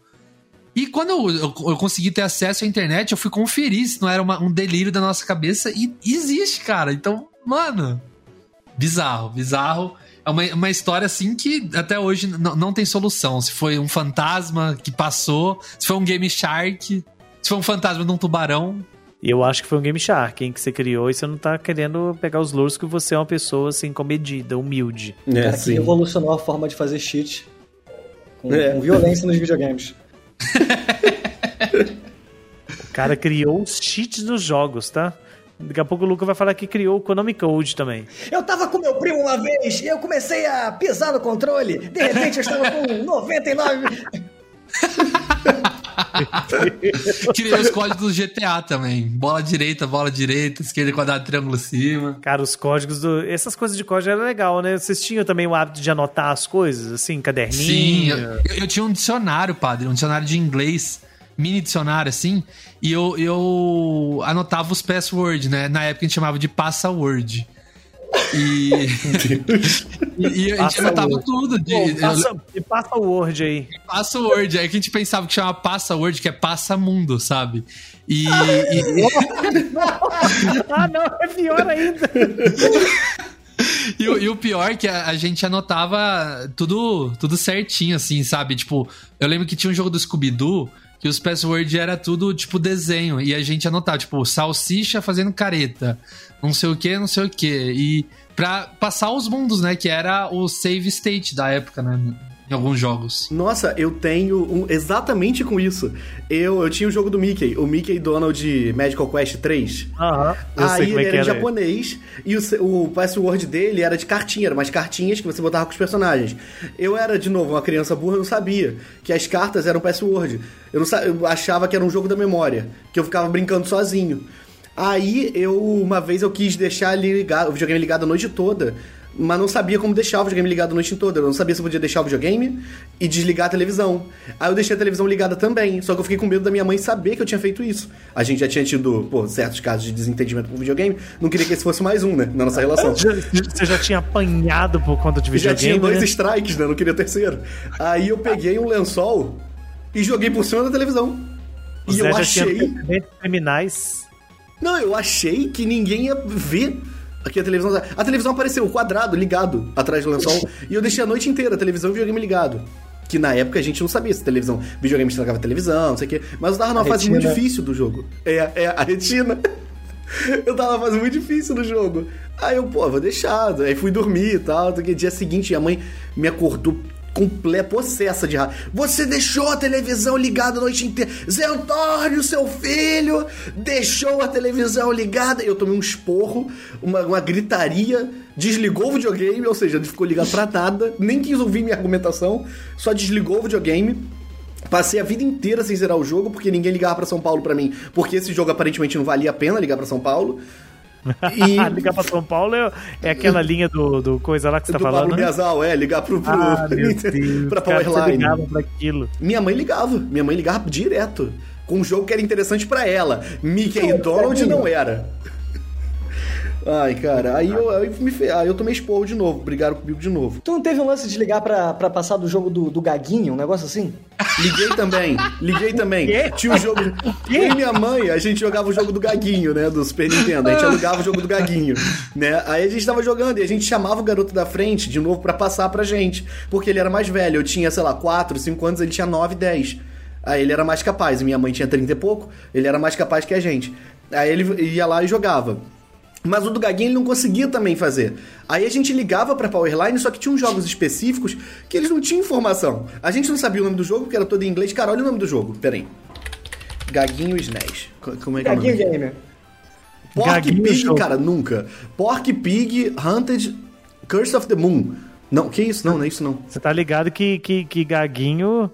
E quando eu, eu, eu consegui ter acesso à internet, eu fui conferir se não era uma- um delírio da nossa cabeça e existe, cara. Então, mano, bizarro, bizarro. É uma, uma história assim que até hoje não tem solução. Se foi um fantasma que passou, se foi um Game Shark, se foi um fantasma de um tubarão. E eu acho que foi um Game Shark, hein, que você criou e você não tá querendo pegar os louros que você é uma pessoa assim comedida, humilde. É, Cara, que sim. revolucionou a forma de fazer cheat com, É. com violência nos videogames. O cara criou os cheats dos jogos, tá? Daqui a pouco o Luca vai falar que criou o Konami Code também. Eu tava com meu primo uma vez e eu comecei a pisar no controle. De repente eu estava com 99. Criei os códigos do GTA também. Bola direita, bola direita, esquerda, quadrado, triângulo cima. Cara, os códigos do. Essas coisas de código era legal, né? Vocês tinham também o hábito de anotar as coisas, assim, Sim, caderninho. eu, eu- eu tinha um dicionário, padre, um dicionário de inglês, mini dicionário, assim, e eu, eu anotava os passwords, né? Na época a gente chamava de password. E, e, e a gente anotava tudo. De, passa, me passa o Word aí. Password, aí que a gente pensava que chamava password, que é passamundo, sabe? E, e, ah, não, é pior ainda. E, o- e o pior é que a, a gente anotava tudo, tudo certinho, assim, sabe? Tipo, eu lembro que tinha um jogo do Scooby-Doo que os passwords era tudo, tipo, desenho. E a gente anotava, tipo, salsicha fazendo careta. Não sei o que, não sei o que. E pra passar os mundos, né? Que era o save state da época, né? Em alguns jogos. Nossa, eu tenho um, exatamente com isso. Eu, eu tinha o jogo do Mickey, o Mickey Donald Magical Quest 3. Aham. Eu Aí ele é que era em japonês e o, o password dele era de cartinha, eram umas cartinhas que você botava com os personagens. Eu era, de novo, uma criança burra, eu não sabia que as cartas eram password. Eu, não eu achava que era um jogo da memória, que eu ficava brincando sozinho. Aí eu, uma vez, eu quis deixar ele ligado, o videogame ligado a noite toda. Mas não sabia como deixar o videogame ligado a noite toda. Eu não sabia se eu podia deixar o videogame e desligar a televisão. Aí eu deixei a televisão ligada também. Só que eu fiquei com medo da minha mãe saber que eu tinha feito isso. A gente já tinha tido, pô, certos casos de desentendimento com o videogame. Não queria que esse fosse mais um, né? Na nossa relação. Já- Você já tinha apanhado por conta de Já videogame, tinha dois né? strikes, né? Não queria terceiro. Aí eu peguei um lençol e joguei por cima da televisão. E Zé eu já achei. criminais. Não, eu achei que ninguém ia ver aqui a televisão. A televisão apareceu, o quadrado ligado atrás do lençol. e eu deixei a noite inteira a televisão e o videogame ligado. Que na época a gente não sabia se televisão, videogame estragava a televisão, não sei o quê. Mas eu tava numa A fase muito retina. difícil do jogo. É, é, a retina. eu tava numa fase muito difícil do jogo. Aí eu, pô, vou deixar. Aí fui dormir e tal. Dia seguinte a mãe me acordou completa, possessa de raiva. Você deixou a televisão ligada a noite inteira. Zé Antônio, seu filho, deixou a televisão ligada. Eu tomei um esporro, uma, uma gritaria, desligou o videogame, ou seja, ele ficou ligado pra nada, nem quis ouvir minha argumentação, só desligou o videogame. Passei a vida inteira sem zerar o jogo, porque ninguém ligava pra São Paulo pra mim, porque esse jogo aparentemente não valia a pena ligar pra São Paulo. E Ligar pra São Paulo é, é aquela linha do, do coisa lá que você tá do falando, Pablo né? Miasal, é, ligar pro, pro Ah, Deus. pra Powerline. Minha mãe ligava, minha mãe ligava direto. Com um jogo que era interessante pra ela. Mickey e Donald não era. Ai, cara, aí eu, aí me aí eu tomei esporro de novo, brigaram comigo de novo. Tu não teve um lance de ligar pra, pra passar do jogo do, do Gaguinho, um negócio assim? Liguei também, liguei também. Tinha o jogo. Eu e minha mãe, a gente jogava o jogo do Gaguinho, né? Do Super Nintendo. A gente alugava o jogo do Gaguinho, né? Aí a gente tava jogando e a gente chamava o garoto da frente de novo pra passar pra gente. Porque ele era mais velho. Eu tinha, sei lá, 4, 5 anos, ele tinha 9, 10. Aí ele era mais capaz. Minha mãe tinha 30 e pouco, ele era mais capaz que a gente. Aí ele ia lá e jogava. Mas o do Gaguinho ele não conseguia também fazer. Aí a gente ligava pra Powerline, só que tinha uns jogos específicos que eles não tinham informação. A gente não sabia o nome do jogo, porque era todo em inglês. Cara, olha o nome do jogo. Pera aí. Gaguinho SNES. Co- Como é que é o Gaguinho nome? Gamer. Pork Gaguinho Pig, jogo. cara, nunca. Pork Pig Hunted Curse of the Moon. Não, que isso? Não, não é isso não. Você tá ligado que, que, que Gaguinho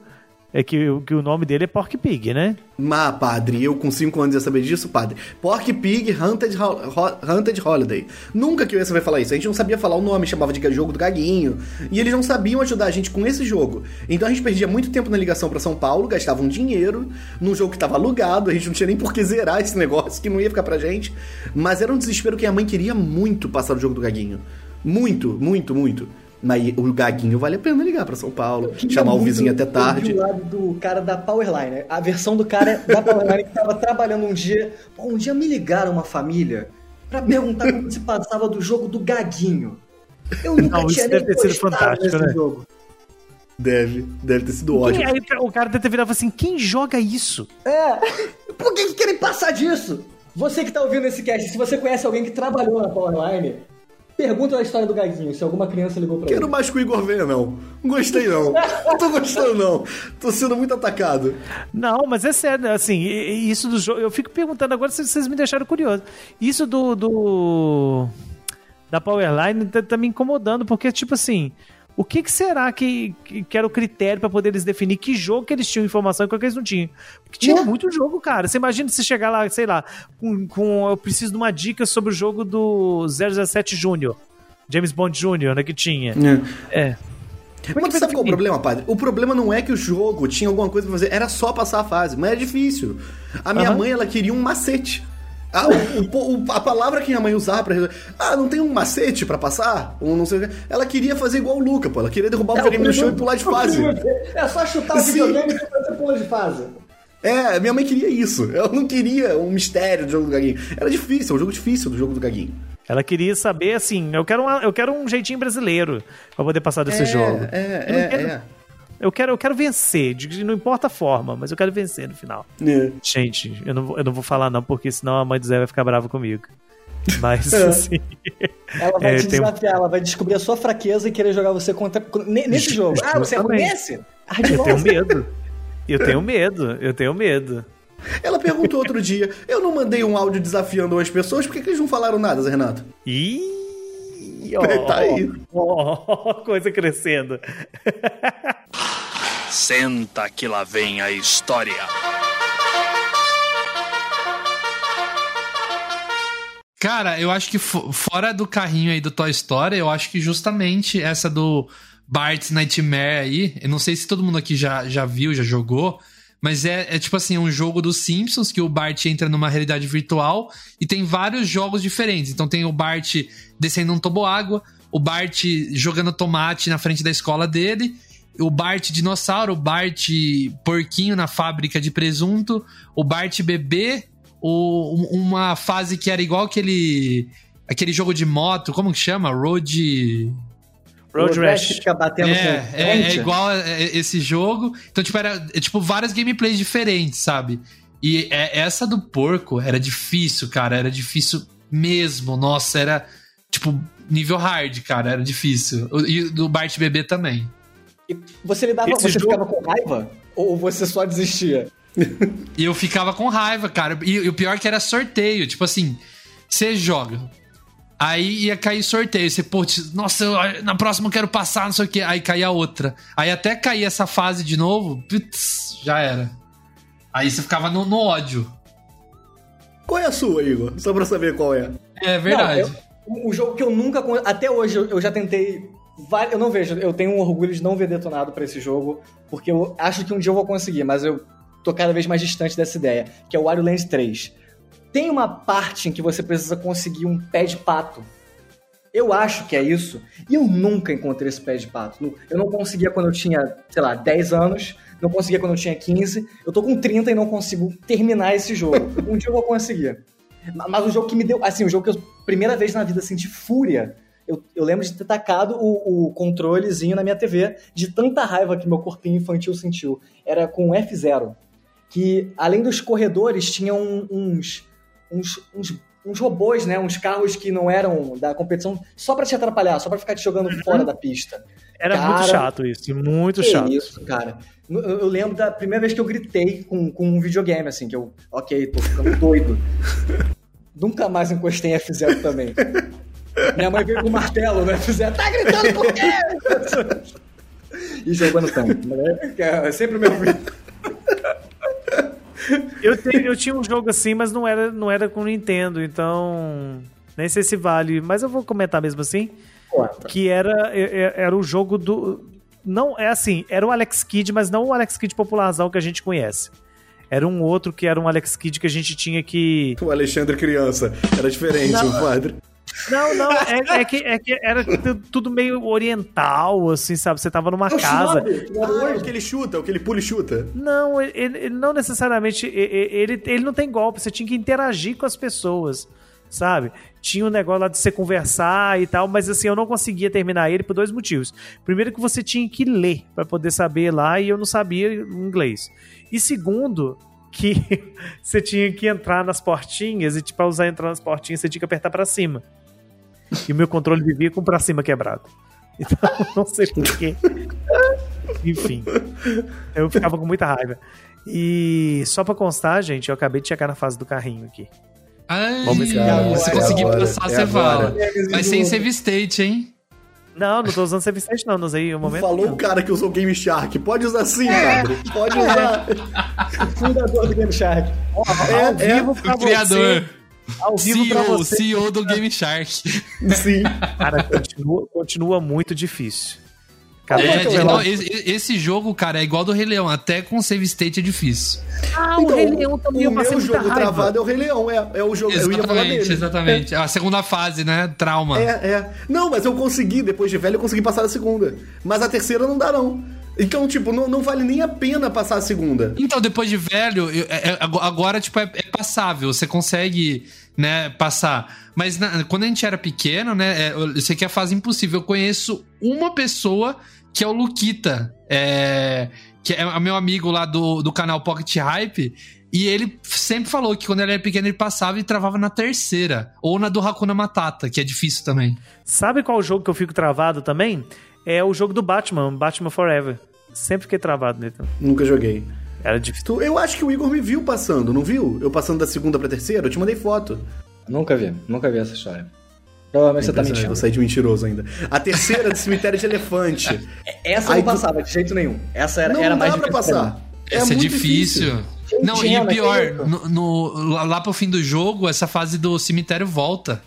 é que, o- que o nome dele é Pork Pig, né? Mas, padre, eu com 5 anos ia saber disso, padre. Pork Pig Hunted, Ho- Hunted Holiday. Nunca que eu ia saber falar isso. A gente não sabia falar o nome, chamava de jogo do Gaguinho. E eles não sabiam ajudar a gente com esse jogo. Então a gente perdia muito tempo na ligação pra São Paulo, gastava um dinheiro num jogo que tava alugado, a gente não tinha nem por que zerar esse negócio, que não ia ficar pra gente. Mas era um desespero que a mãe queria muito passar o jogo do Gaguinho. Muito, muito, muito. Mas o Gaguinho vale a pena ligar pra São Paulo, chamar o muito vizinho até tarde. ouvir o lado do cara da Powerline, a versão do cara da Powerline que tava trabalhando um dia. Pô, um dia me ligaram uma família pra perguntar como se passava do jogo do Gaguinho. Eu nunca Não, tinha isso nem deve ter sido fantástico, né? jogo. Deve, deve ter sido ótimo. Quem- aí o cara deve ter virado assim: quem joga isso? É. Por que, que querem passar disso? Você que tá ouvindo esse cast, se você conhece alguém que trabalhou na Powerline, pergunta a história do Gaguinho, se alguma criança ligou pra Quero ele. mais que o Igor venha, não. Não gostei, não. Não tô gostando, não. Tô sendo muito atacado. Não, mas é sério, assim, e- e isso do jogo. Eu fico perguntando agora se vocês me deixaram curioso. Isso do. do da Powerline tá, tá me incomodando, porque, tipo assim. O que, que será que, que, era o critério pra poder eles definir que jogo que eles tinham informação e qual que eles não tinham? Porque tinha Né? muito jogo, cara. Você imagina se chegar lá, sei lá, com, com- eu preciso de uma dica sobre o jogo do 017 Júnior. James Bond Jr., né, que tinha. É. Mas sabe qual é o problema, padre? O problema não é que o jogo tinha alguma coisa pra fazer, era só passar a fase, mas é difícil. A minha mãe, ela queria um macete. A, o- o- a palavra que minha mãe usava pra resolver. Ah, não tem um macete pra passar? Um não sei o quê. Ela queria fazer igual o Luca, pô. Ela queria derrubar o videogame no chão e pular de fase. É só chutar o videogame e você pula de fase. É, minha mãe queria isso. Ela não queria um mistério do jogo do Gaguinho. Era difícil, é um jogo difícil do jogo do Gaguinho. Ela queria saber assim, eu quero, uma- eu quero um jeitinho brasileiro pra poder passar desse é, jogo. É, Eu é, quero- é. Eu quero, eu quero vencer, não importa a forma, mas eu quero vencer no final. É. Gente, eu não, vou- eu não vou falar não, porque senão a mãe do Zé vai ficar brava comigo. Mas, É. assim, Ela vai É, te tem desafiar, ela vai descobrir a sua fraqueza e querer jogar você contra, ne- nesse jogo. Ah, você Justamente. conhece? Ah, eu tenho medo. Eu tenho medo, eu tenho medo. Ela perguntou outro dia: eu não mandei um áudio desafiando as pessoas, por que, que eles não falaram nada, Zé Renato? Ih, ó, Tá aí. ó, coisa crescendo. Senta que lá vem a história. Cara, eu acho que fo- fora do carrinho aí do Toy Story, eu acho que justamente essa do Bart's Nightmare aí, eu não sei se todo mundo aqui já, já viu, já jogou, mas é, é tipo assim, um jogo dos Simpsons que o Bart entra numa realidade virtual e tem vários jogos diferentes. Então tem o Bart descendo um toboágua, o Bart jogando tomate na frente da escola dele, o Bart dinossauro, o Bart porquinho na fábrica de presunto, o Bart bebê, o, um- uma fase que era igual aquele aquele jogo de moto, como que chama? Road Road Rash. fica batendo é, com é, é igual a- a- esse jogo. Então, tipo, era é, tipo várias gameplays diferentes, sabe? E é- essa do porco era difícil, cara. Era difícil mesmo. Nossa, era tipo nível hard, cara. Era difícil. E do Bart Bebê também. E Você lidava, Esse você jogo- ficava com raiva? Ou você só desistia? E eu ficava com raiva, cara. E, e o pior que era sorteio. Tipo assim, você joga. Aí ia cair sorteio. Você, pô, nossa, eu- na próxima eu quero passar, não sei o quê. Aí caía outra. Aí até cair essa fase de novo, putz, já era. Aí você ficava no, no ódio. Qual é a sua, Igor? Só pra saber qual é. É verdade. Não, eu- o- o jogo que eu nunca. Até hoje eu, eu já tentei. Eu não vejo, eu tenho um orgulho de não ver detonado pra esse jogo, porque eu acho que um dia eu vou conseguir, mas eu tô cada vez mais distante dessa ideia, que é o Wario Land 3. Tem uma parte em que você precisa conseguir um pé de pato. Eu acho que é isso, e eu nunca encontrei esse pé de pato. Eu não conseguia quando eu tinha, sei lá, 10 anos, não conseguia quando eu tinha 15, eu tô com 30 e não consigo terminar esse jogo. Um dia eu vou conseguir. Ma- Mas o jogo que me deu. Assim, o jogo que eu, primeira vez na vida, senti fúria. Eu, eu lembro de ter tacado o, o controlezinho na minha TV, de tanta raiva que meu corpinho infantil sentiu. Era com o F0. Que, além dos corredores, tinham uns, uns, uns, uns robôs, né? Uns carros que não eram da competição, só pra te atrapalhar, só pra ficar te jogando fora da pista. Era Cara, muito chato isso, muito Que chato. isso, cara. Eu, eu lembro da primeira vez que eu gritei com, com um videogame, assim, que eu, ok, tô ficando doido. Nunca mais encostei em F0 também. Minha mãe veio com o martelo no F0, tá gritando por quê? e jogando tanto. né? Que É sempre o meu filho. Eu, te- eu tinha um jogo assim, mas não era, não era com Nintendo, então. Nem sei se vale, mas eu vou comentar mesmo assim. Que era, é- é- era o jogo do. Não, é assim, era o Alex Kidd, mas não o Alex Kidd popularzão que a gente conhece. Era um outro que era um Alex Kidd que a gente tinha que. O Alexandre criança. Era diferente, Não. o padre. Não, não, é, é que, é que era tu- tudo meio oriental, assim, sabe? Você tava numa É casa. Ah, o que ele chuta, o que ele pula e chuta. Não, ele, ele não necessariamente. Ele, ele não tem golpe, você tinha que interagir com as pessoas. sabe? Tinha um negócio lá de você conversar e tal, mas assim, eu não conseguia terminar ele por dois motivos. Primeiro que você tinha que ler para poder saber lá e eu não sabia inglês. E segundo, que você tinha que entrar nas portinhas e tipo, pra usar entrar nas portinhas você tinha que apertar para cima. E o meu controle vivia com pra cima quebrado. Então, não sei porquê. Enfim. Eu ficava com muita raiva. E só pra constar, gente, eu acabei de chegar na fase do carrinho aqui. Ai, Vamos ver se- se é conseguir agora, passar, é você agora. fala. Mas sem save state, hein? Não, não tô usando save state, não. Não usei o momento. Falou o cara que usou Game Shark. Pode usar sim, padre. Pode usar. Fundador do Game Shark. É, é, vivo pra O criador. você. Ao vivo pra CEO, você. CEO do Game Shark. Sim. Cara, continua, continua muito difícil. Acabei É, falar. não, esse, esse jogo, cara, é igual do Rei Leão. Até com save state é difícil. Ah, o Rei Leão também o meu jogo raiva. travado é o Rei Leão. É, é o jogo. eu ia falar Exatamente, dele. exatamente. A segunda fase, né? Trauma. É, é. Não, mas eu consegui, depois de velho, eu consegui passar a segunda. Mas a terceira não dá, não. Então, tipo, não, não vale nem a pena passar a segunda. Então, depois de velho, eu- é- é- agora, tipo, é, é passável. Você consegue, né, passar. Mas na- quando a gente era pequeno, né, é, eu sei que é a fase impossível. Eu conheço uma pessoa que é o Luquita, é, que é meu amigo lá do, do canal Pocket Hype. E ele sempre falou que quando ele era pequeno ele passava e travava na terceira. Ou na do Hakuna Matata, que é difícil também. Sabe qual jogo que eu fico travado também? É o jogo do Batman, Batman Forever. Sempre fiquei travado nele. Nunca joguei. Era difícil. Tu- Eu acho que o Igor me viu passando, não viu? Eu passando da segunda pra terceira, eu te mandei foto. Nunca vi, nunca vi essa história. Provavelmente você tá mentindo. Vou sair de mentiroso ainda. A terceira do cemitério de elefante. Essa Aí não passava de jeito nenhum. Essa era, não era dá mais pra difícil passar. É Essa é, muito difícil. Não, e o pior, acredito. no, no- lá lá pro fim do jogo, essa fase do cemitério volta.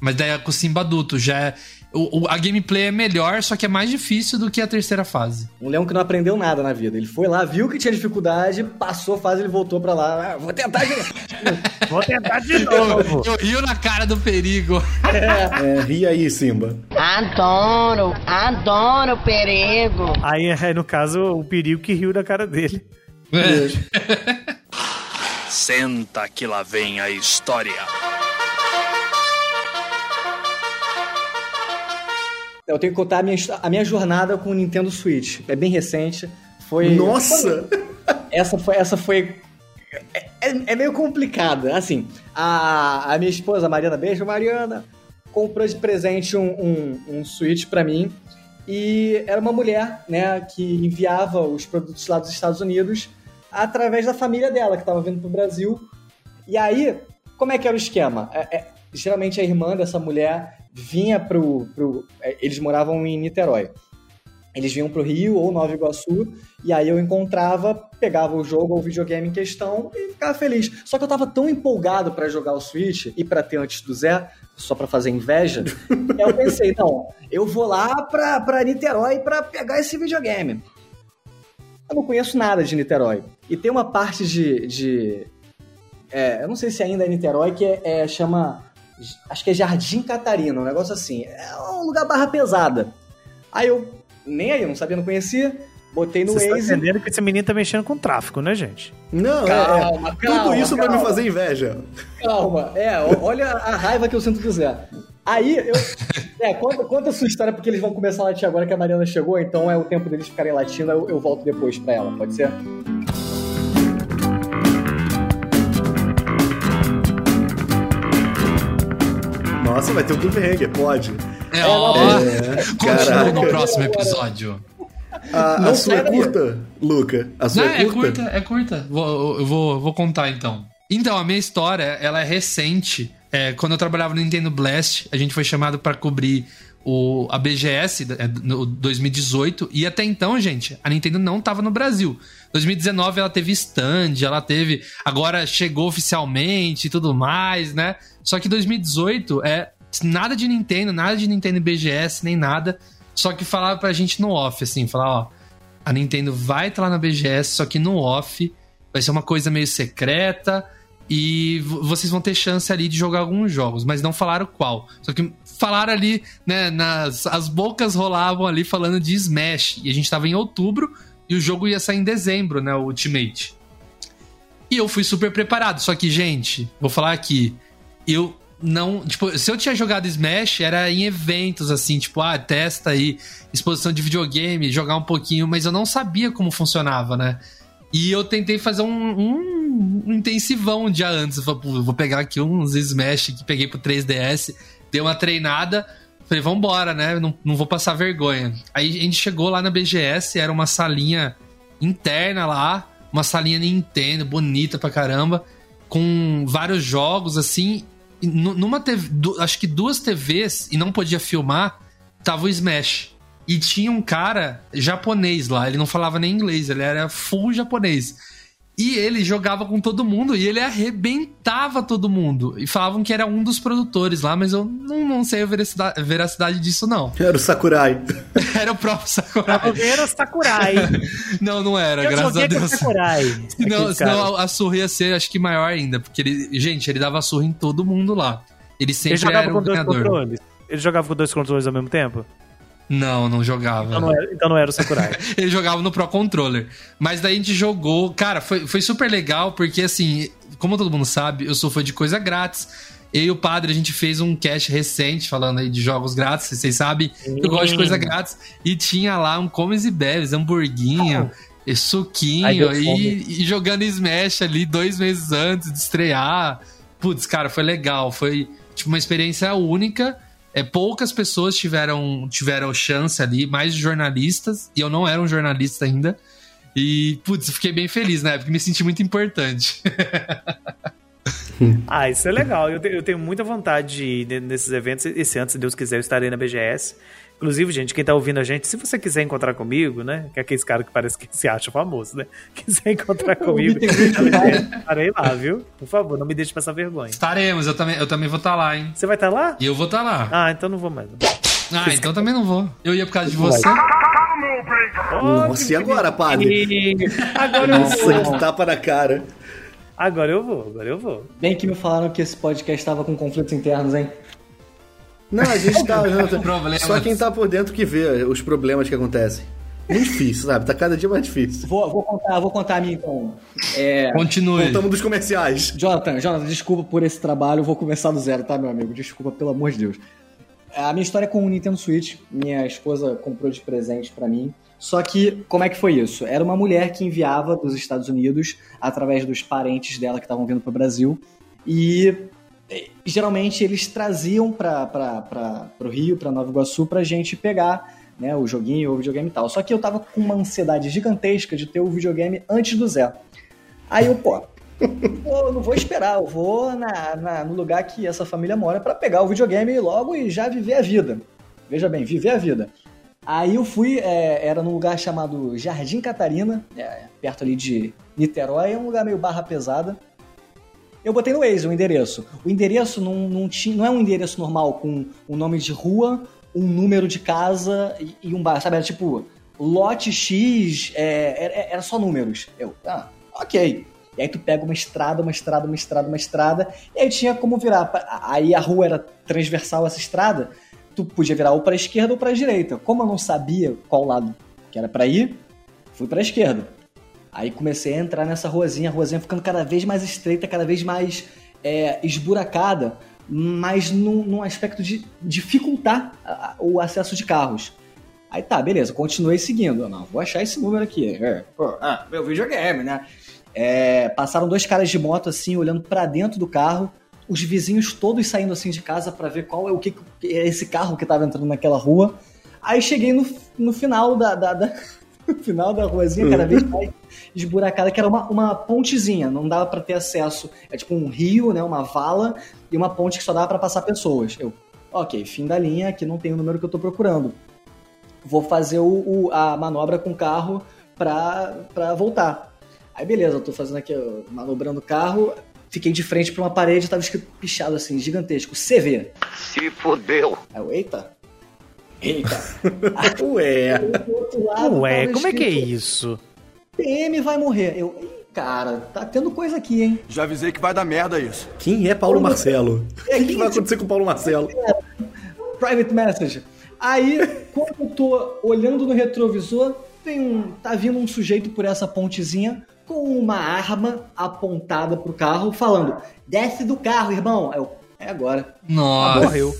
Mas daí é com o Simba adulto. Já é, o, o- a gameplay é melhor, só que é mais difícil do que a terceira fase. Um leão que não aprendeu nada na vida. Ele foi lá, viu que tinha dificuldade, passou a fase, ele voltou pra lá. Ah, vou tentar de novo. Vou tentar de Eu, novo. eu rio na cara do perigo. É, ri aí, Simba. Adoro, adoro o perigo. Aí, aí, no caso, o perigo que riu da cara dele. É. Senta que lá vem a história. Eu tenho que contar a minha, a minha jornada com o Nintendo Switch. É bem recente. Foi. Nossa! Essa foi. Essa foi é, é- é meio complicada. Assim, a, a minha esposa, Mariana, beijo, Mariana, comprou de presente um, um, um Switch pra mim. E era uma mulher, né, que enviava os produtos lá dos Estados Unidos através da família dela, que tava vindo pro Brasil. E aí, como é que era o esquema? É- é, geralmente a irmã dessa mulher vinha pro, pro. é, Eles moravam em Niterói. Eles vinham pro Rio ou Nova Iguaçu, e aí eu encontrava, pegava o jogo ou o videogame em questão e ficava feliz. Só que eu tava tão empolgado pra jogar o Switch e pra ter antes do Zé, só pra fazer inveja, eu pensei, não, eu vou lá pra, pra Niterói pra pegar esse videogame. Eu não conheço nada de Niterói. E tem uma parte de. de é, eu não sei se ainda é Niterói, que é, é- chama. Acho que é Jardim Catarina, um negócio assim. É um lugar barra pesada. Aí eu, nem aí, eu não sabia, não conhecia. Botei no Vocês estão Waze. entendendo que esse menino tá mexendo com tráfico, né, gente? Não, é, Calma, é. Tudo calma, isso pra me calma. fazer inveja. Calma, é, olha a raiva que eu sinto do Zé. Aí eu. É, conta, conta a sua história, porque eles vão começar a latir agora que a Mariana chegou, então é o tempo deles ficarem latindo, eu, eu volto depois pra ela, pode ser? Nossa, vai ter um cliffhanger, pode. É, ó. É, Continua no próximo episódio. A, Não a sua é curta, Luca? A sua Não, é é curta? curta, é curta. Vou, eu vou, vou contar então. Então, a minha história, ela é recente. É, quando eu trabalhava no Nintendo Blast, a gente foi chamado pra cobrir o, a BGS é, no 2018. E até então, gente, a Nintendo não tava no Brasil. 2019 ela teve stand, ela teve. Agora chegou oficialmente e tudo mais, né? Só que 2018 é nada de Nintendo, nada de Nintendo BGS, nem nada. Só que falava pra gente no off, assim, falar, ó, a Nintendo vai estar lá na BGS, só que no off vai ser uma coisa meio secreta e vo- vocês vão ter chance ali de jogar alguns jogos, mas não falaram qual. Só que falaram ali, né, nas as bocas rolavam ali falando de Smash e a gente tava em outubro e o jogo ia sair em dezembro, né, o Ultimate. E eu fui super preparado, só que gente, vou falar aqui, eu não. Tipo, se eu tinha jogado Smash, era em eventos, assim, tipo, ah, testa aí, exposição de videogame, jogar um pouquinho, mas eu não sabia como funcionava, né? E eu tentei fazer um, um, um intensivão um dia antes. Eu falei, "Pô, vou pegar aqui uns Smash que peguei pro 3DS, dei uma treinada. Falei, vambora, né? Não, não vou passar vergonha. Aí a gente chegou lá na BGS, era uma salinha interna lá, uma salinha Nintendo, bonita pra caramba, com vários jogos, assim. Nu- numa TV, acho que duas TVs, e não podia filmar, tava o Smash. E tinha um cara japonês lá, ele não falava nem inglês, ele era full japonês. E ele jogava com todo mundo e ele arrebentava todo mundo. E falavam que era um dos produtores lá, mas eu não, não sei a veracidade, veracidade disso, não. Era o Sakurai. Era o próprio Sakurai. vendo Sakurai. Não, não era, Eu graças a com Deus. Sakurai. Senão, senão a, surra ia ser, acho que maior ainda. Porque ele, gente, ele dava surra em todo mundo lá. Ele Ele sempre jogava era com o dois ganhador. controles. Ele jogava com dois controles ao mesmo tempo? Não, não jogava. Então não era, então não era o Sakurai. ele jogava no Pro Controller. Mas daí a gente jogou. Cara, foi, foi super legal, porque assim, como todo mundo sabe, eu sou fã de coisa grátis. Eu e o padre, a gente fez um cast recente falando aí de jogos grátis, vocês sabem eu gosto de coisa grátis. E tinha lá um comes e bebes, hamburguinho, e Ai, suquinho, e, e jogando Smash ali dois meses antes de estrear. Putz, cara, foi legal. Foi tipo uma experiência única. É, poucas pessoas tiveram, tiveram chance ali, mais jornalistas, e eu não era um jornalista ainda. E, putz, fiquei bem feliz na época, me senti muito importante. Ah, isso é legal. Eu, te- eu tenho muita vontade de ir ne- nesses eventos. Esse ano, se Deus quiser, eu estarei na BGS. Inclusive, gente, quem tá ouvindo a gente, se você quiser encontrar comigo, né? Que é aquele cara que parece que se acha famoso, né? Quiser encontrar comigo, estarei lá, viu? Por favor, não me deixe passar vergonha. Estaremos, eu também, eu também vou estar lá, hein? Você vai estar lá? E eu vou estar lá. Ah, então não vou mais. Ah, então também não vou. Eu ia por causa de você. Nossa, e agora, padre? Agora eu Nossa, vou. que tapa na cara. Agora eu vou, agora eu vou. Bem que me falaram que esse podcast estava com conflitos internos, hein? Não, a gente tá. Só quem tá por dentro que vê os problemas que acontecem. Muito difícil, sabe? Tá cada dia mais difícil. Vou, vou contar, vou contar a minha então. É, Continue. Voltamos dos comerciais. Jonathan, Jonathan, desculpa por esse trabalho, eu vou começar do zero, tá, meu amigo? Desculpa, pelo amor de Deus. A minha história é com o Nintendo Switch, minha esposa comprou de presente pra mim. Só que, como é que foi isso? Era uma mulher que enviava dos Estados Unidos, através dos parentes dela que estavam vindo pro Brasil, e geralmente eles traziam para o Rio, para Nova Iguaçu, pra gente pegar né, o joguinho, o videogame e tal. Só que eu tava com uma ansiedade gigantesca de ter o videogame antes do Zé. Aí eu, pô, eu não vou esperar, eu vou na, na- no lugar que essa família mora pra pegar o videogame logo e já viver a vida. Veja bem, viver a vida. Aí eu fui, é, era num lugar chamado Jardim Catarina, é, perto ali de Niterói, é um lugar meio barra pesada. Eu botei no Waze o endereço. O endereço não, não, tinha, não é um endereço normal com um nome de rua, um número de casa e, e um bar, sabe? Era tipo lote X, é, era, era só números. Eu, ah, ok. E aí tu pega uma estrada, uma estrada, uma estrada, uma estrada, e aí tinha como virar. Aí a rua era transversal essa estrada, tu podia virar ou pra esquerda ou pra direita. Como eu não sabia qual lado que era pra ir, fui pra esquerda. Aí comecei a entrar nessa ruazinha, a ruazinha ficando cada vez mais estreita, cada vez mais é, esburacada, mas num, num aspecto de dificultar o acesso de carros. Aí tá, beleza, continuei seguindo. Não, vou achar esse número aqui. É, pô, ah, meu videogame, né? É, passaram dois caras de moto assim, olhando pra dentro do carro, os vizinhos todos saindo assim de casa pra ver qual é o que que é esse carro que tava entrando naquela rua. Aí cheguei no, no final da, da- da- no final da ruazinha, cada vez mais esburacada, que era uma, uma pontezinha, não dava pra ter acesso. É tipo um rio, né, uma vala e uma ponte que só dava pra passar pessoas. Eu, ok, fim da linha, aqui não tem o número que eu tô procurando. Vou fazer o, o- a manobra com o carro pra, pra voltar. Aí beleza, eu tô fazendo aqui, ó, manobrando o carro, fiquei de frente pra uma parede, tava escrito pichado assim, gigantesco, CV. Se fodeu. Aí eu, eita. Eita. Ué. Do outro lado, Ué, como é que é isso? PM vai morrer. Eu, Ih, cara, tá tendo coisa aqui, hein? Já avisei que vai dar merda isso. Quem é Paulo Marcelo? É, O que vai é acontecer com o Paulo Marcelo? Private message. Aí, quando eu tô olhando no retrovisor, tem um, tá vindo um sujeito por essa pontezinha com uma arma apontada pro carro, falando: desce do carro, irmão. Aí Eu, É agora. Nossa. Morreu.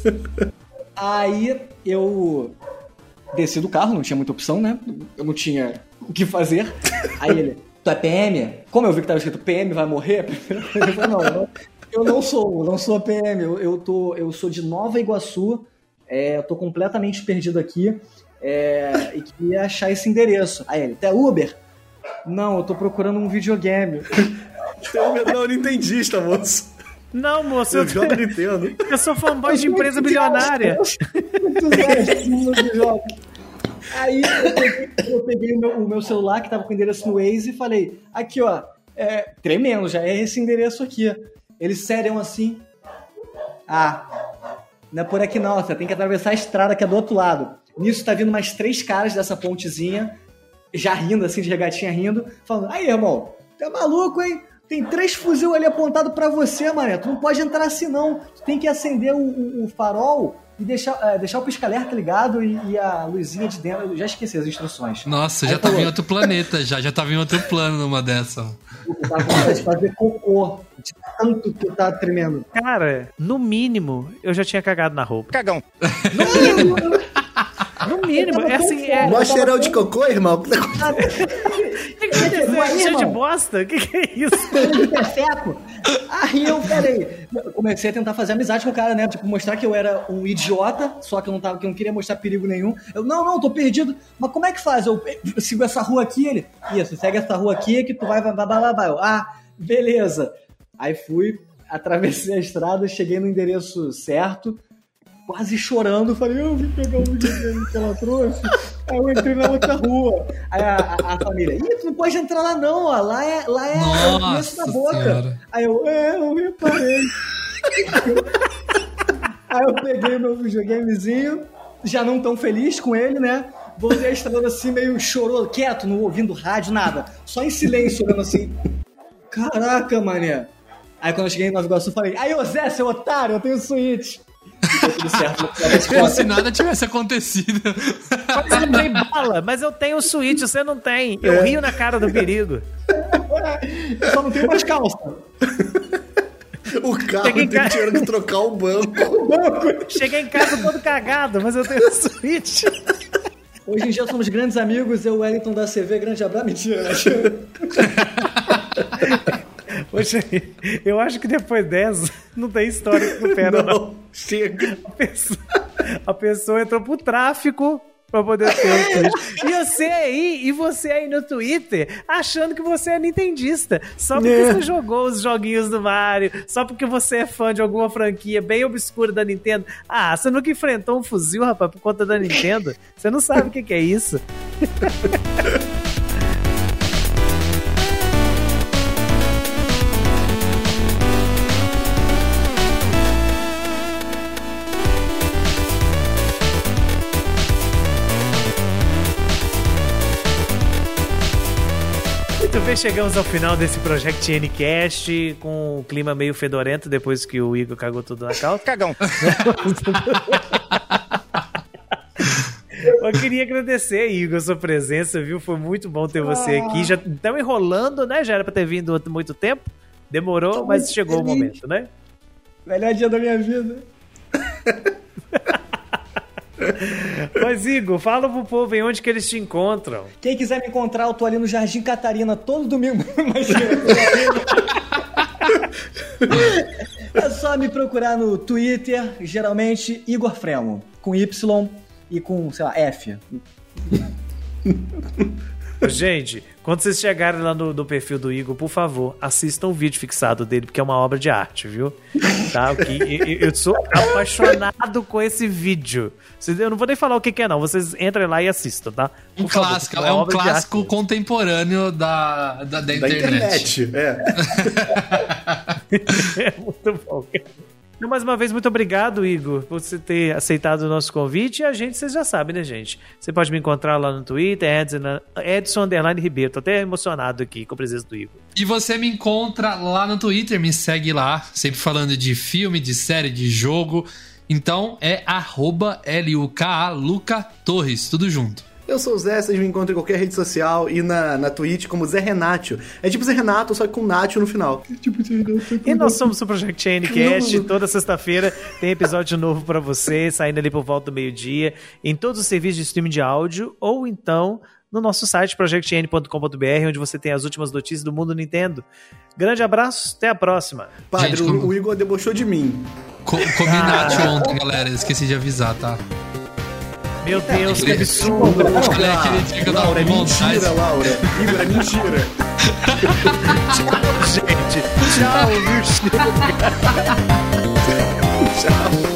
Aí eu desci do carro, não tinha muita opção, né? Eu não tinha o que fazer. Aí ele, tu é PM? Como eu vi que tava escrito PM vai morrer, a eu falei, não, eu não, eu não sou, eu não sou PM, eu, eu, tô, eu sou de Nova Iguaçu, é, eu tô completamente perdido aqui é, e queria achar esse endereço. Aí ele, tu é Uber? Não, eu tô procurando um videogame. Não, nintendista, moço. Não, moço, Eu eu, jogo Nintendo. eu sou fanboy de empresa bilionária. Aí eu peguei, eu peguei o, meu, o meu celular que tava com o endereço no Waze e falei, aqui ó, é, tremendo já, é esse endereço aqui. Eles sério assim, ah, não é por aqui não, você tem que atravessar a estrada que é do outro lado. Nisso tá vindo mais três caras dessa pontezinha, já rindo assim, de regatinha rindo, falando, aí irmão, tá maluco, hein? Tem três fuzil ali apontado pra você, mané. Tu não pode entrar assim, não. Tu tem que acender o, o- o farol e deixar, é, deixar o pisca-alerta ligado e, e a luzinha de dentro. Eu já esqueci as instruções. Nossa, Aí já tava falou, em outro planeta, já. Já tava em outro plano numa dessa. Eu tava com vontade de fazer cocô. De tanto que eu tava tremendo. Cara, no mínimo, eu já tinha cagado na roupa. Cagão. No mínimo, é assim, é. Mó cheirão de cocô, irmão. O que, dizer? Ué, Cheio de bosta? O que, que é isso? Feco. Aí eu, peraí. Eu comecei a tentar fazer amizade com o cara, né? Tipo, mostrar que eu era um idiota, só que eu não, tava, que eu não queria mostrar perigo nenhum. Eu, não, não, tô perdido. Mas como é que faz? Eu, eu sigo essa rua aqui, ele. Isso, segue essa rua aqui que tu vai, vai, vai, vai, vai. vai. Eu, ah, beleza. Aí fui, atravessei a estrada, cheguei no endereço certo. Quase chorando, falei, eu vim pegar um videogame que ela trouxe. Aí eu entrei na outra rua. Aí a, a- a família, ih, tu não pode entrar lá não, ó. Lá é, lá é, o começo da boca. Senhora. Aí eu, é, eu reparei. Aí eu peguei meu videogamezinho, já não tão feliz com ele, né? Voltei a estrada assim, meio chorou, quieto, não ouvindo rádio, nada. Só em silêncio, olhando assim. Caraca, mané. Aí quando eu cheguei em Nova Iguaçu, eu falei, aí, ô Zé, seu otário, eu tenho Switch. Tudo certo. se nada tivesse acontecido. Mas eu não tenho bala, mas eu tenho Switch, você não tem. Eu rio na cara do perigo. Eu só não tenho mais calça. O carro tem ca- dinheiro que trocar o banco. Cheguei em casa todo cagado, mas eu tenho Switch. Hoje em dia somos grandes amigos, eu, Wellington da CV, grande abraço. Mentira? Poxa, eu acho que depois dessa não tem história que supera, não. Não, chega. A pessoa, a pessoa entrou pro tráfico pra poder ter o Switch. E você aí, e você aí no Twitter, achando que você é nintendista. Só porque É. você jogou os joguinhos do Mario, só porque você é fã de alguma franquia bem obscura da Nintendo. Ah, você nunca enfrentou um fuzil, rapaz, por conta da Nintendo? Você não sabe o que, que é isso. Bem, chegamos ao final desse Project Ncast com um clima meio fedorento depois que o Igor cagou tudo na calça. Cagão. Eu queria agradecer, Igor, a sua presença, viu? Foi muito bom ter você aqui. Já estamos enrolando, né? Já era pra ter vindo há muito tempo. Demorou, Tô mas chegou o momento, né? Melhor dia da minha vida. Mas, Igor, fala pro povo em onde que eles te encontram. Quem quiser me encontrar, eu tô ali no Jardim Catarina todo domingo. É só me procurar no Twitter, geralmente Igor Fremo, com Y e com, sei lá, F. Gente, quando vocês chegarem lá no, no perfil do Igor, por favor, assistam o vídeo fixado dele, porque é uma obra de arte, viu? Tá? Que- eu, eu sou apaixonado com esse vídeo. Eu não vou nem falar o que, que é, não. Vocês entrem lá e assistam, tá? Um Por favor, clássico, é uma um obra de clássico arte. contemporâneo da, da, da Da internet. internet. É. É muito bom. Mais uma vez, muito obrigado, Igor, por você ter aceitado o nosso convite. E a gente, vocês já sabem, né, gente? Você pode me encontrar lá no Twitter, Edson, Edson Underline Ribeiro. Tô até emocionado aqui com a presença do Igor. E você me encontra lá no Twitter, me segue lá, sempre falando de filme, de série, de jogo. Então é arroba L-U-K-A Luca Torres, tudo junto. Eu sou o Zé, vocês me encontram em qualquer rede social e na, na Twitch como Zé Renato. É tipo Zé Renato, só que com Nacho no final. E nós somos o Project Chain Cast. Toda sexta-feira tem episódio novo pra você, saindo ali por volta do meio-dia, em todos os serviços de streaming de áudio, ou então no nosso site projectn.com.br, onde você tem as últimas notícias do mundo Nintendo. Grande abraço, até a próxima. Padre, Gente, o, como- o Igor debochou de mim. Co comi nacho ontem, galera. Esqueci de avisar, tá? Meu Deus, que absurdo. Que eu tava Laura, é mentira, Laura. Igor, é mentira. Gente, tchau, viu?